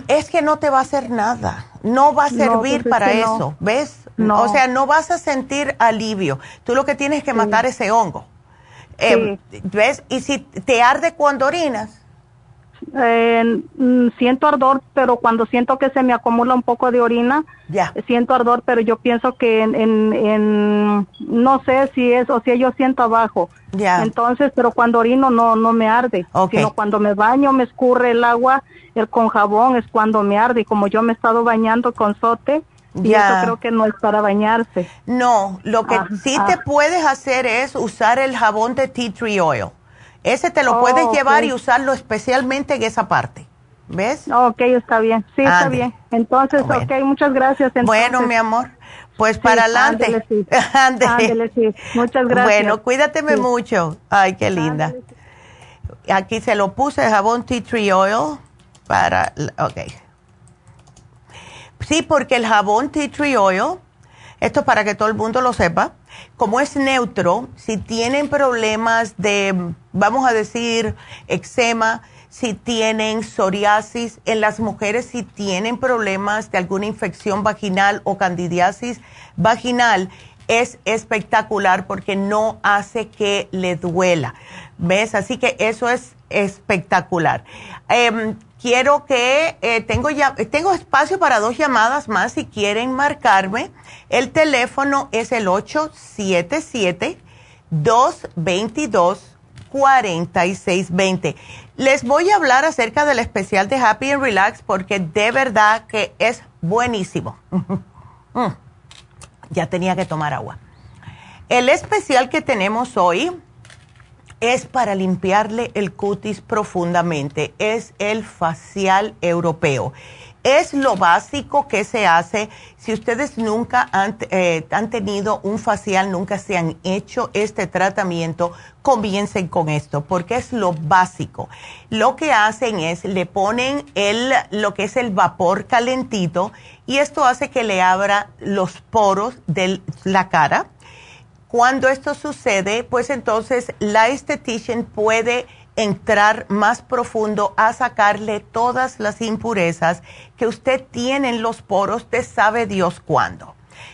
Es que no te va a hacer nada. No va a servir pues para eso, ¿ves? O sea, no vas a sentir alivio. Tú lo que tienes es que matar ese hongo. Eh, ¿Ves? Y si te arde cuando orinas, eh, siento ardor, pero cuando siento que se me acumula un poco de orina, ya. siento ardor, pero yo pienso que en, en, no sé si es o si yo siento abajo. Ya. Entonces, pero cuando orino no no me arde, sino cuando me baño me escurre el agua, el con jabón es cuando me arde y como yo me he estado bañando con sote, y eso creo que no es para bañarse. No, lo que ah, sí te ah. puedes hacer es usar el jabón de tea tree oil. Ese te lo puedes oh, llevar y usarlo especialmente en esa parte. ¿Ves? Ok, está bien. Sí, está bien. Entonces, ok, muchas gracias. Bueno, mi amor, pues para adelante. Ándele, sí. Muchas gracias. Bueno, cuídateme mucho. Ay, qué linda. Aquí se lo puse jabón tea tree oil para, ok. Sí, porque el jabón tea tree oil, esto es para que todo el mundo lo sepa, como es neutro, si tienen problemas de, vamos a decir, eczema, si tienen psoriasis, en las mujeres si tienen problemas de alguna infección vaginal o candidiasis vaginal, es espectacular porque no hace que le duela. ¿Ves? Así que eso es espectacular. Em, quiero que eh, tengo ya tengo espacio para dos llamadas más si quieren marcarme. El teléfono es el 877 222 4620. Les voy a hablar acerca del especial de Happy and Relax porque de verdad que es buenísimo. Mm. ya tenía que tomar agua. El especial que tenemos hoy es para limpiarle el cutis profundamente. Es el facial europeo es lo básico que se hace. Si ustedes nunca eh, han, tenido un facial, nunca se han hecho este tratamiento, comiencen con esto, porque es lo básico. Lo que hacen es, le ponen el, lo que es el vapor calentito y esto hace que le abra los poros de la cara. Cuando esto sucede, pues entonces la estetician puede entrar más profundo a sacarle todas las impurezas que usted tiene en los poros de sabe Dios cuándo.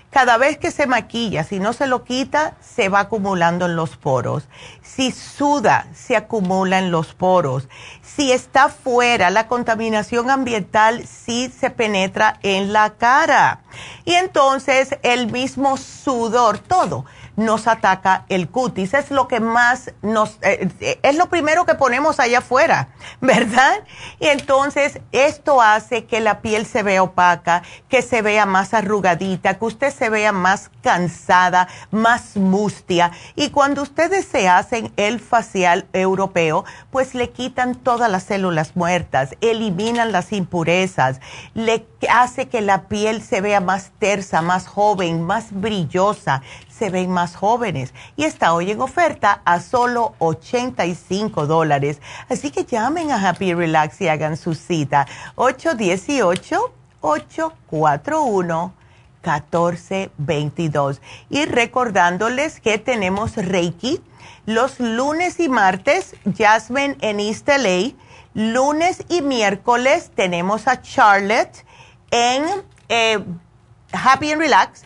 Cada vez que se maquilla, si no se lo quita, se va acumulando en los poros. Si suda, se acumula en los poros. Si está fuera, la contaminación ambiental sí se penetra en la cara. Y entonces el mismo sudor, todo nos ataca el cutis. Es lo que más nos, eh, eh, es lo primero que ponemos allá afuera, ¿verdad? Y entonces esto hace que la piel se vea opaca, que se vea más arrugadita, que usted se vea más cansada, más mustia. Y cuando ustedes se hacen el facial europeo, pues le quitan todas las células muertas, eliminan las impurezas, le hace que la piel se vea más tersa, más joven, más brillosa, se ven más jóvenes y está hoy en oferta a solo 85 dólares. Así que llamen a Happy Relax y hagan su cita. 818-841-1422. Y recordándoles que tenemos Reiki los lunes y martes, Jasmine en East LA. Lunes y miércoles tenemos a Charlotte en eh, Happy and Relax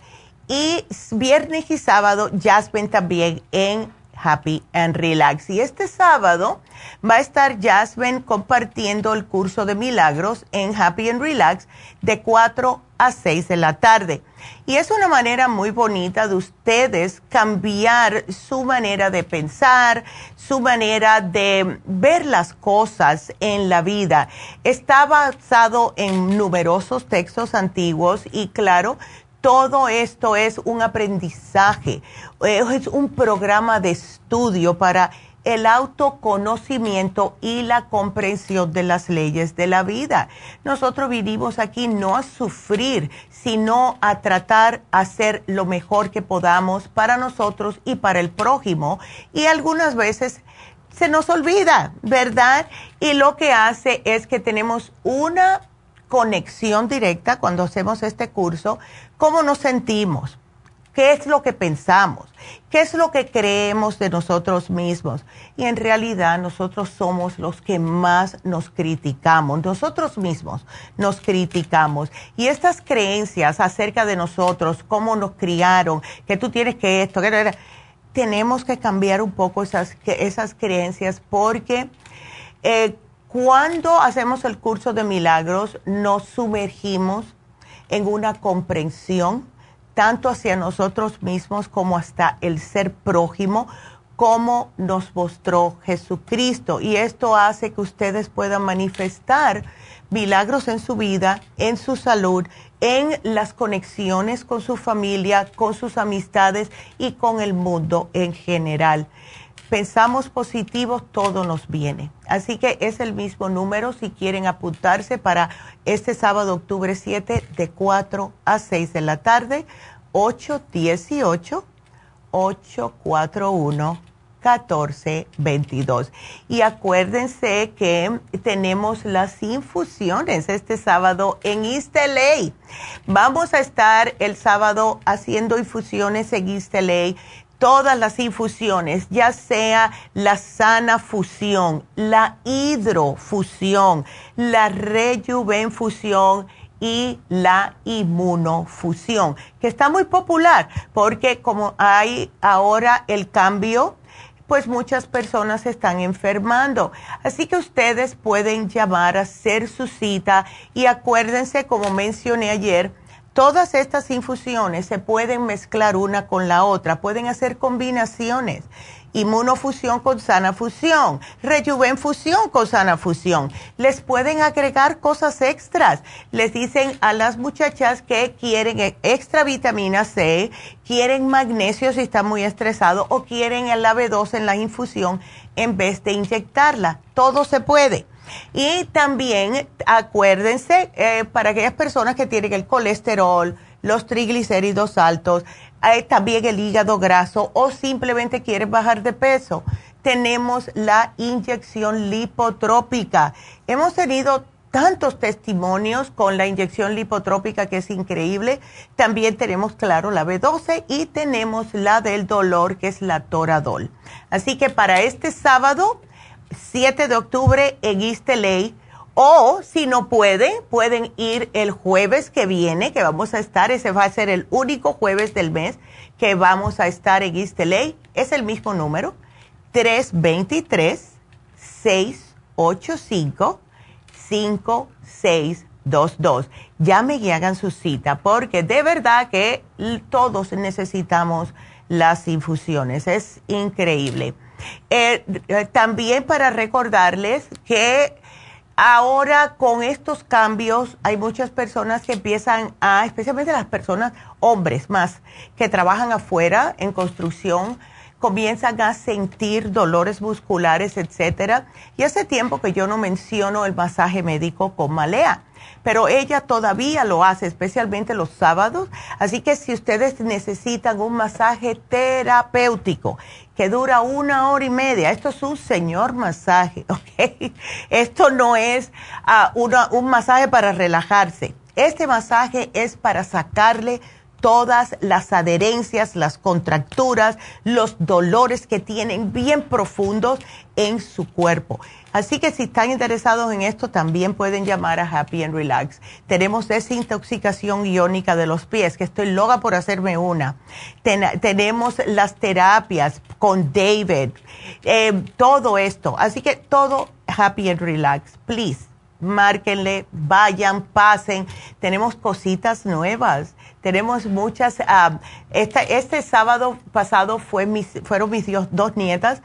y viernes y sábado, Jasmine también en Happy and Relax. Y este sábado va a estar Jasmine compartiendo el curso de milagros en Happy and Relax de 4 a 6 de la tarde. Y es una manera muy bonita de ustedes cambiar su manera de pensar, su manera de ver las cosas en la vida. Está basado en numerosos textos antiguos y claro, todo esto es un aprendizaje, es un programa de estudio para el autoconocimiento y la comprensión de las leyes de la vida. Nosotros vinimos aquí no a sufrir, sino a tratar de hacer lo mejor que podamos para nosotros y para el prójimo. Y algunas veces se nos olvida, ¿verdad? Y lo que hace es que tenemos una conexión directa cuando hacemos este curso, cómo nos sentimos, qué es lo que pensamos, qué es lo que creemos de nosotros mismos. Y en realidad nosotros somos los que más nos criticamos, nosotros mismos nos criticamos. Y estas creencias acerca de nosotros, cómo nos criaron, que tú tienes que esto, que tenemos que cambiar un poco esas, esas creencias porque... Eh, cuando hacemos el curso de milagros, nos sumergimos en una comprensión tanto hacia nosotros mismos como hasta el ser prójimo, como nos mostró Jesucristo. Y esto hace que ustedes puedan manifestar milagros en su vida, en su salud, en las conexiones con su familia, con sus amistades y con el mundo en general pensamos positivo, todo nos viene. Así que es el mismo número si quieren apuntarse para este sábado, octubre 7, de 4 a 6 de la tarde, 818-841-1422. Y acuérdense que tenemos las infusiones este sábado en East LA. Vamos a estar el sábado haciendo infusiones en East LA todas las infusiones, ya sea la sana fusión, la hidrofusión, la rejuvenfusión y la inmunofusión, que está muy popular porque como hay ahora el cambio, pues muchas personas se están enfermando. Así que ustedes pueden llamar a hacer su cita y acuérdense, como mencioné ayer, todas estas infusiones se pueden mezclar una con la otra, pueden hacer combinaciones inmunofusión con sana fusión, rejuvenfusión con sana fusión. Les pueden agregar cosas extras. Les dicen a las muchachas que quieren extra vitamina C, quieren magnesio si están muy estresados o quieren el AB2 en la infusión en vez de inyectarla. Todo se puede. Y también acuérdense eh, para aquellas personas que tienen el colesterol, los triglicéridos altos, también el hígado graso o simplemente quieres bajar de peso, tenemos la inyección lipotrópica. Hemos tenido tantos testimonios con la inyección lipotrópica que es increíble. También tenemos, claro, la B12 y tenemos la del dolor que es la Toradol. Así que para este sábado, 7 de octubre en East o si no puede, pueden ir el jueves que viene, que vamos a estar, ese va a ser el único jueves del mes que vamos a estar en East Es el mismo número, 323-685-5622. Llamen y hagan su cita, porque de verdad que todos necesitamos las infusiones. Es increíble. Eh, eh, también para recordarles que Ahora con estos cambios hay muchas personas que empiezan a, especialmente las personas, hombres más, que trabajan afuera en construcción, comienzan a sentir dolores musculares, etcétera. Y hace tiempo que yo no menciono el masaje médico con malea pero ella todavía lo hace, especialmente los sábados. Así que si ustedes necesitan un masaje terapéutico que dura una hora y media, esto es un señor masaje, ¿ok? Esto no es ah, un masaje para relajarse. Este masaje es para sacarle todas las adherencias, las contracturas, los dolores que tienen bien profundos en su cuerpo. Así que si están interesados en esto, también pueden llamar a Happy and Relax. Tenemos desintoxicación iónica de los pies, que estoy loca por hacerme una. tenemos las terapias con David, eh, todo esto. Así que todo Happy and Relax, please. Márquenle, vayan, pasen. Tenemos cositas nuevas tenemos muchas. Ah, este sábado pasado fue mis, fueron mis dos nietas.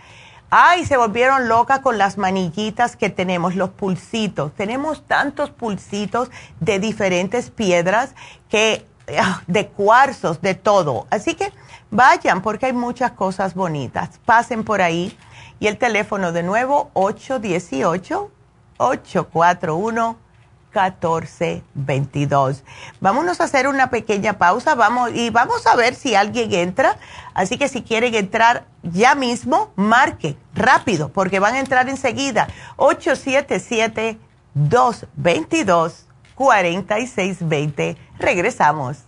Ay, se volvieron locas con las manillitas que tenemos, los pulsitos. Tenemos tantos pulsitos de diferentes piedras que ah, de cuarzos, de todo. Así que vayan porque hay muchas cosas bonitas. Pasen por ahí. Y el teléfono de nuevo, 818 841 1422. Vámonos a hacer una pequeña pausa vamos, y vamos a ver si alguien entra. Así que si quieren entrar ya mismo, marque rápido, porque van a entrar enseguida. 877-222-4620. Regresamos.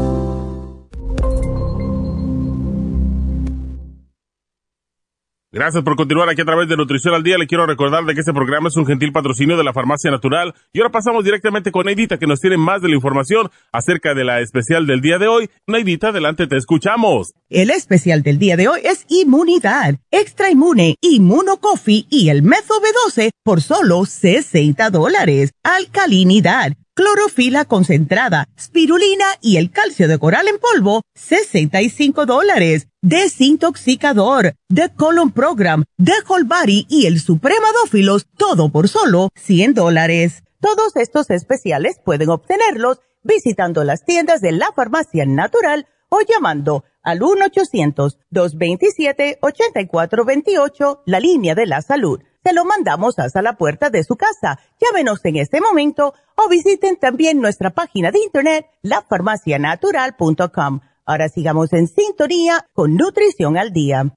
Gracias por continuar aquí a través de Nutrición al Día. Le quiero recordar de que este programa es un gentil patrocinio de la Farmacia Natural. Y ahora pasamos directamente con Neidita, que nos tiene más de la información acerca de la especial del día de hoy. Neidita, adelante, te escuchamos. El especial del día de hoy es Inmunidad, Extra Inmune, Inmuno Coffee y el Mezo B12 por solo 60 dólares. Alcalinidad clorofila concentrada, spirulina y el calcio de coral en polvo, 65 dólares. Desintoxicador, The Colon Program, The Whole Body y el Supremadófilos, todo por solo 100 dólares. Todos estos especiales pueden obtenerlos visitando las tiendas de la farmacia natural o llamando al 1-800-227-8428, la línea de la salud se lo mandamos hasta la puerta de su casa. Llámenos en este momento o visiten también nuestra página de internet, lafarmacianatural.com. Ahora sigamos en sintonía con Nutrición al Día.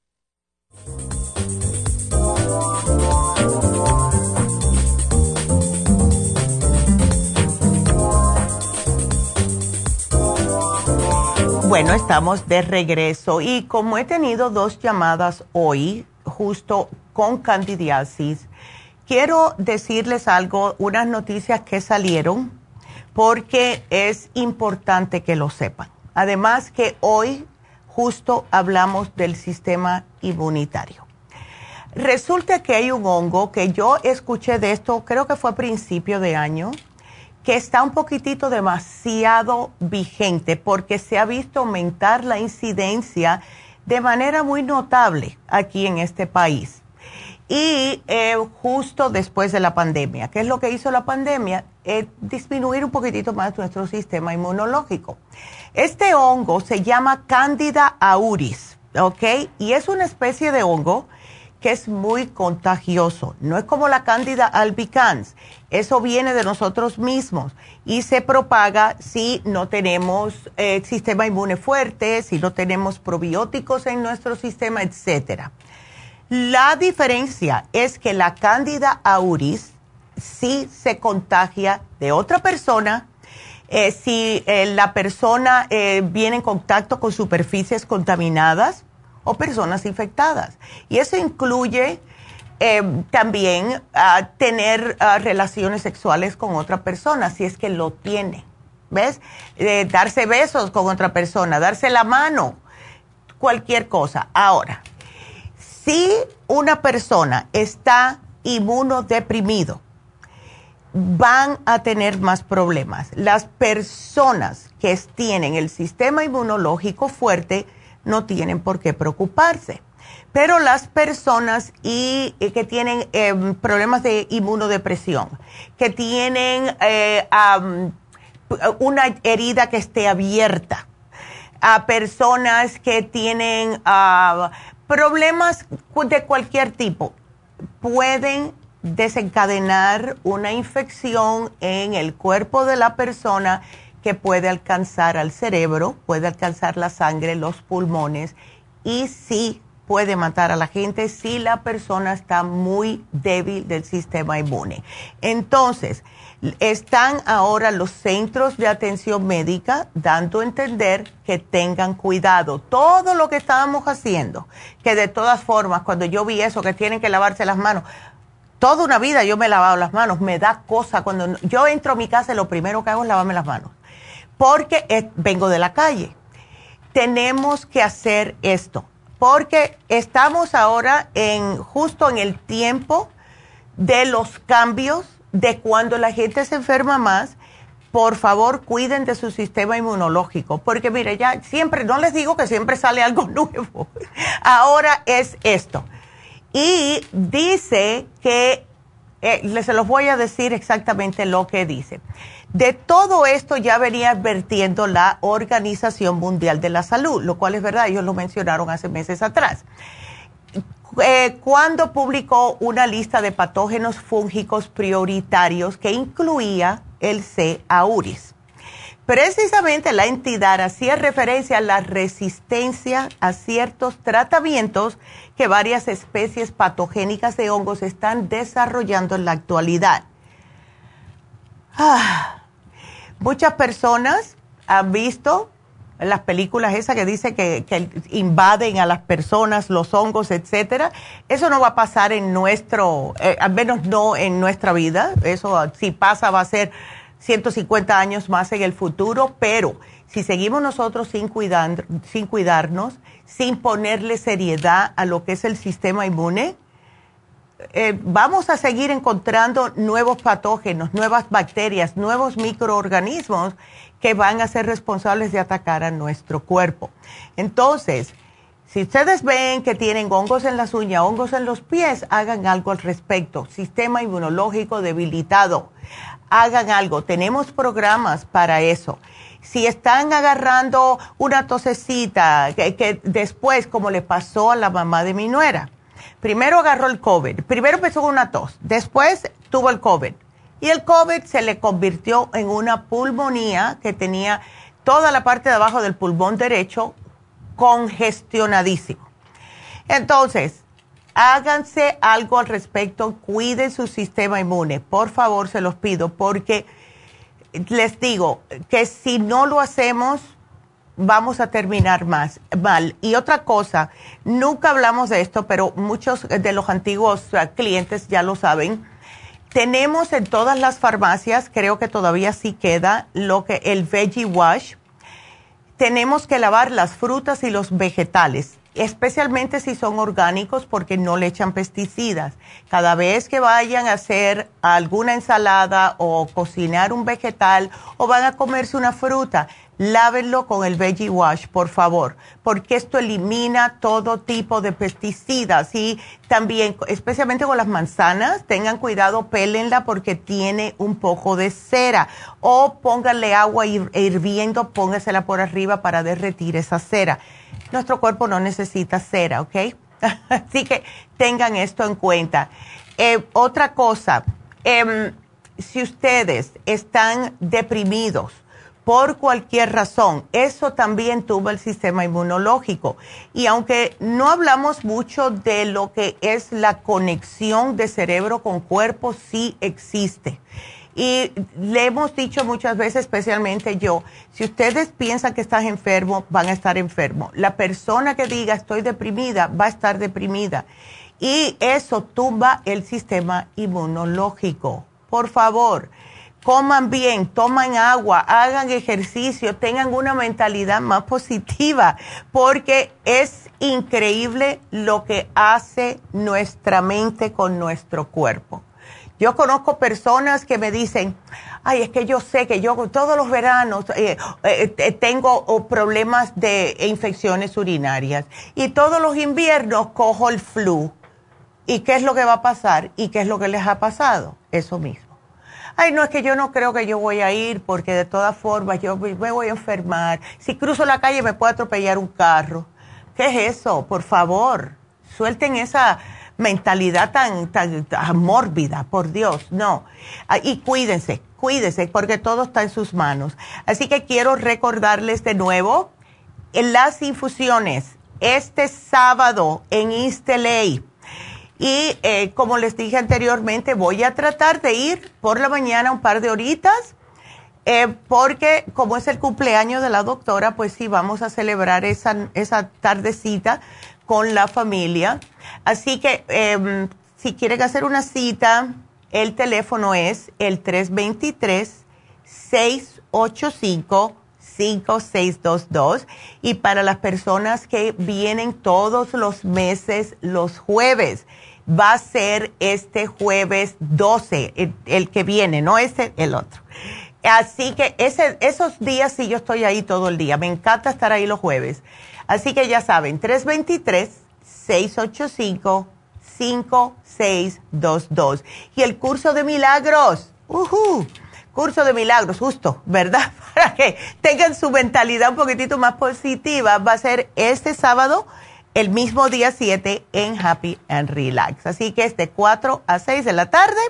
Bueno, estamos de regreso y como he tenido dos llamadas hoy, justo con candidiasis. Quiero decirles algo, unas noticias que salieron, porque es importante que lo sepan. Además que hoy justo hablamos del sistema inmunitario. Resulta que hay un hongo que yo escuché de esto, creo que fue a principio de año, que está un poquitito demasiado vigente porque se ha visto aumentar la incidencia de manera muy notable aquí en este país. Y eh, justo después de la pandemia, ¿qué es lo que hizo la pandemia? Eh, disminuir un poquitito más nuestro sistema inmunológico. Este hongo se llama Candida auris, ¿ok? Y es una especie de hongo que es muy contagioso. No es como la Candida albicans. Eso viene de nosotros mismos y se propaga si no tenemos eh, sistema inmune fuerte, si no tenemos probióticos en nuestro sistema, etcétera. La diferencia es que la cándida auris sí se contagia de otra persona eh, si eh, la persona eh, viene en contacto con superficies contaminadas o personas infectadas. Y eso incluye también ah, tener ah, relaciones sexuales con otra persona, si es que lo tiene. ¿Ves? darse besos con otra persona, darse la mano, cualquier cosa. Ahora, si una persona está inmunodeprimido, van a tener más problemas. Las personas que tienen el sistema inmunológico fuerte no tienen por qué preocuparse. Pero las personas y, que tienen em, problemas de inmunodepresión, que tienen eh, una herida que esté abierta, a personas que tienen ah, problemas de cualquier tipo, pueden desencadenar una infección en el cuerpo de la persona que puede alcanzar al cerebro, puede alcanzar la sangre, los pulmones y sí puede matar a la gente si la persona está muy débil del sistema inmune. Entonces, están ahora los centros de atención médica dando a entender que tengan cuidado. Todo lo que estábamos haciendo, que de todas formas, cuando yo vi eso, que tienen que lavarse las manos, toda una vida yo me he lavado las manos, me da cosa cuando yo entro a mi casa lo primero que hago es lavarme las manos, porque vengo de la calle. Tenemos que hacer esto, porque estamos ahora en justo en el tiempo de los cambios de cuando la gente se enferma más. Por favor, cuiden de su sistema inmunológico, porque mire, ya siempre, no les digo que siempre sale algo nuevo. Ahora es esto y dice que, eh, se los voy a decir exactamente lo que dice. De todo esto ya venía advirtiendo la Organización Mundial de la Salud, lo cual es verdad, ellos lo mencionaron hace meses atrás. Eh, cuando publicó una lista de patógenos fúngicos prioritarios que incluía el C. auris. Precisamente la entidad hacía referencia a la resistencia a ciertos tratamientos que varias especies patogénicas de hongos están desarrollando en la actualidad. Ah, muchas personas han visto las películas esas que dicen que, invaden a las personas, los hongos, etcétera. Eso no va a pasar en nuestro, eh, al menos no en nuestra vida. Eso si pasa va a ser 150 años más en el futuro, pero si seguimos nosotros sin, cuidar, sin cuidarnos, sin ponerle seriedad a lo que es el sistema inmune, eh, vamos a seguir encontrando nuevos patógenos, nuevas bacterias, nuevos microorganismos que van a ser responsables de atacar a nuestro cuerpo. Entonces, si ustedes ven que tienen hongos en las uñas, hongos en los pies, hagan algo al respecto. Sistema inmunológico debilitado hagan algo. Tenemos programas para eso. Si están agarrando una tosecita, que, después, como le pasó a la mamá de mi nuera, primero agarró el COVID, primero empezó con una tos, después tuvo el COVID. Y el COVID se le convirtió en una pulmonía que tenía toda la parte de abajo del pulmón derecho congestionadísimo. Entonces, háganse algo al respecto, cuiden su sistema inmune, por favor, se los pido, porque les digo que si no lo hacemos, vamos a terminar más mal. Y otra cosa, nunca hablamos de esto, pero muchos de los antiguos clientes ya lo saben. Tenemos en todas las farmacias, creo que todavía sí queda, lo que el veggie wash. Tenemos que lavar las frutas y los vegetales especialmente si son orgánicos porque no le echan pesticidas. Cada vez que vayan a hacer alguna ensalada o cocinar un vegetal o van a comerse una fruta, lávenlo con el Veggie Wash, por favor, porque esto elimina todo tipo de pesticidas y también, especialmente con las manzanas, tengan cuidado, pélenla porque tiene un poco de cera o pónganle agua hirviendo, póngasela por arriba para derretir esa cera nuestro cuerpo no necesita cera, ¿ok? Así que tengan esto en cuenta. Eh, otra cosa, em, si ustedes están deprimidos por cualquier razón, eso también tuvo el sistema inmunológico. Y aunque no hablamos mucho de lo que es la conexión de cerebro con cuerpo, sí existe. Y le hemos dicho muchas veces, especialmente yo, si ustedes piensan que estás enfermo, van a estar enfermos. La persona que diga estoy deprimida, va a estar deprimida. Y eso tumba el sistema inmunológico. Por favor, coman bien, toman agua, hagan ejercicio, tengan una mentalidad más positiva, porque es increíble lo que hace nuestra mente con nuestro cuerpo. Yo conozco personas que me dicen, ay, es que yo sé que yo todos los veranos eh, eh, tengo problemas de infecciones urinarias y todos los inviernos cojo el flu. ¿Y qué es lo que va a pasar? ¿Y qué es lo que les ha pasado? Eso mismo. Ay, no, es que yo no creo que yo voy a ir porque de todas formas yo me voy a enfermar. Si cruzo la calle me puede atropellar un carro. ¿Qué es eso? Por favor, suelten esa mentalidad tan, tan, mórbida, por Dios, no. Ah, y cuídense, cuídense, porque todo está en sus manos. Así que quiero recordarles de nuevo en las infusiones este sábado en East Y eh, como les dije anteriormente, voy a tratar de ir por la mañana un par de horitas, eh, porque como es el cumpleaños de la doctora, pues sí, vamos a celebrar esa, esa tardecita con la familia. Así que em, si quieren hacer una cita, el teléfono es el 323-685-5622. Y para las personas que vienen todos los meses, los jueves, va a ser este jueves 12, el, que viene, no este, el otro. Así que esos días sí yo estoy ahí todo el día. Me encanta estar ahí los jueves. Así que ya saben, 323-685-5622. Y el curso de milagros, uh curso de milagros, justo, ¿verdad? Para que tengan su mentalidad un poquitito más positiva, va a ser este sábado, el mismo día 7 en Happy and Relax. Así que es de 4 a 6 de la tarde,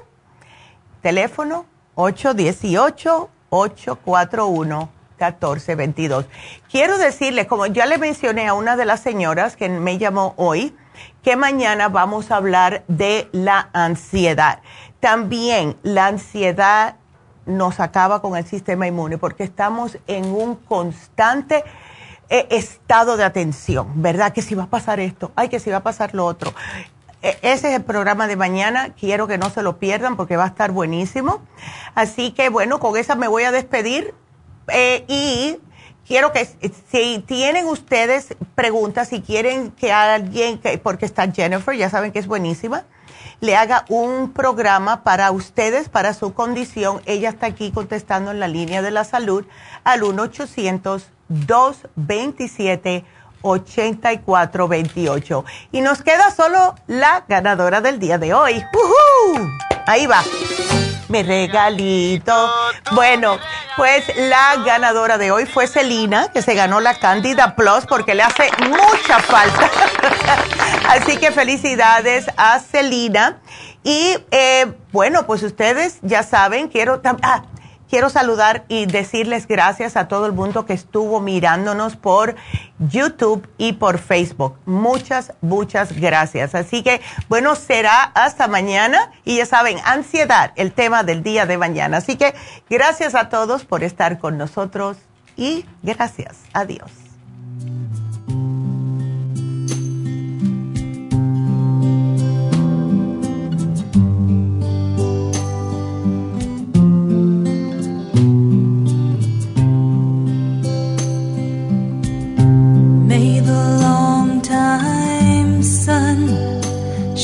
teléfono 818 841 1422. Quiero decirles, como ya le mencioné a una de las señoras que me llamó hoy, que mañana vamos a hablar de la ansiedad. También la ansiedad nos acaba con el sistema inmune porque estamos en un constante eh, estado de atención, ¿verdad? Que si va a pasar esto, ay, que si va a pasar lo otro. E, ese es el programa de mañana, quiero que no se lo pierdan porque va a estar buenísimo. Así que bueno, con esa me voy a despedir eh, y quiero que si tienen ustedes preguntas, si quieren que alguien, porque está Jennifer, ya saben que es buenísima, le haga un programa para ustedes, para su condición. Ella está aquí contestando en la línea de la salud al 1-800-227-8428. Y nos queda solo la ganadora del día de hoy. Ahí va mi regalito. Bueno, pues la ganadora de hoy fue Celina, que se ganó la Candida Plus porque le hace mucha falta. Así que felicidades a Celina. Y eh, bueno, pues ustedes ya saben, quiero... Ah, quiero saludar y decirles gracias a todo el mundo que estuvo mirándonos por YouTube y por Facebook. Muchas, muchas gracias. Así que, bueno, será hasta mañana y ya saben, ansiedad, el tema del día de mañana. Así que gracias a todos por estar con nosotros y gracias. Adiós.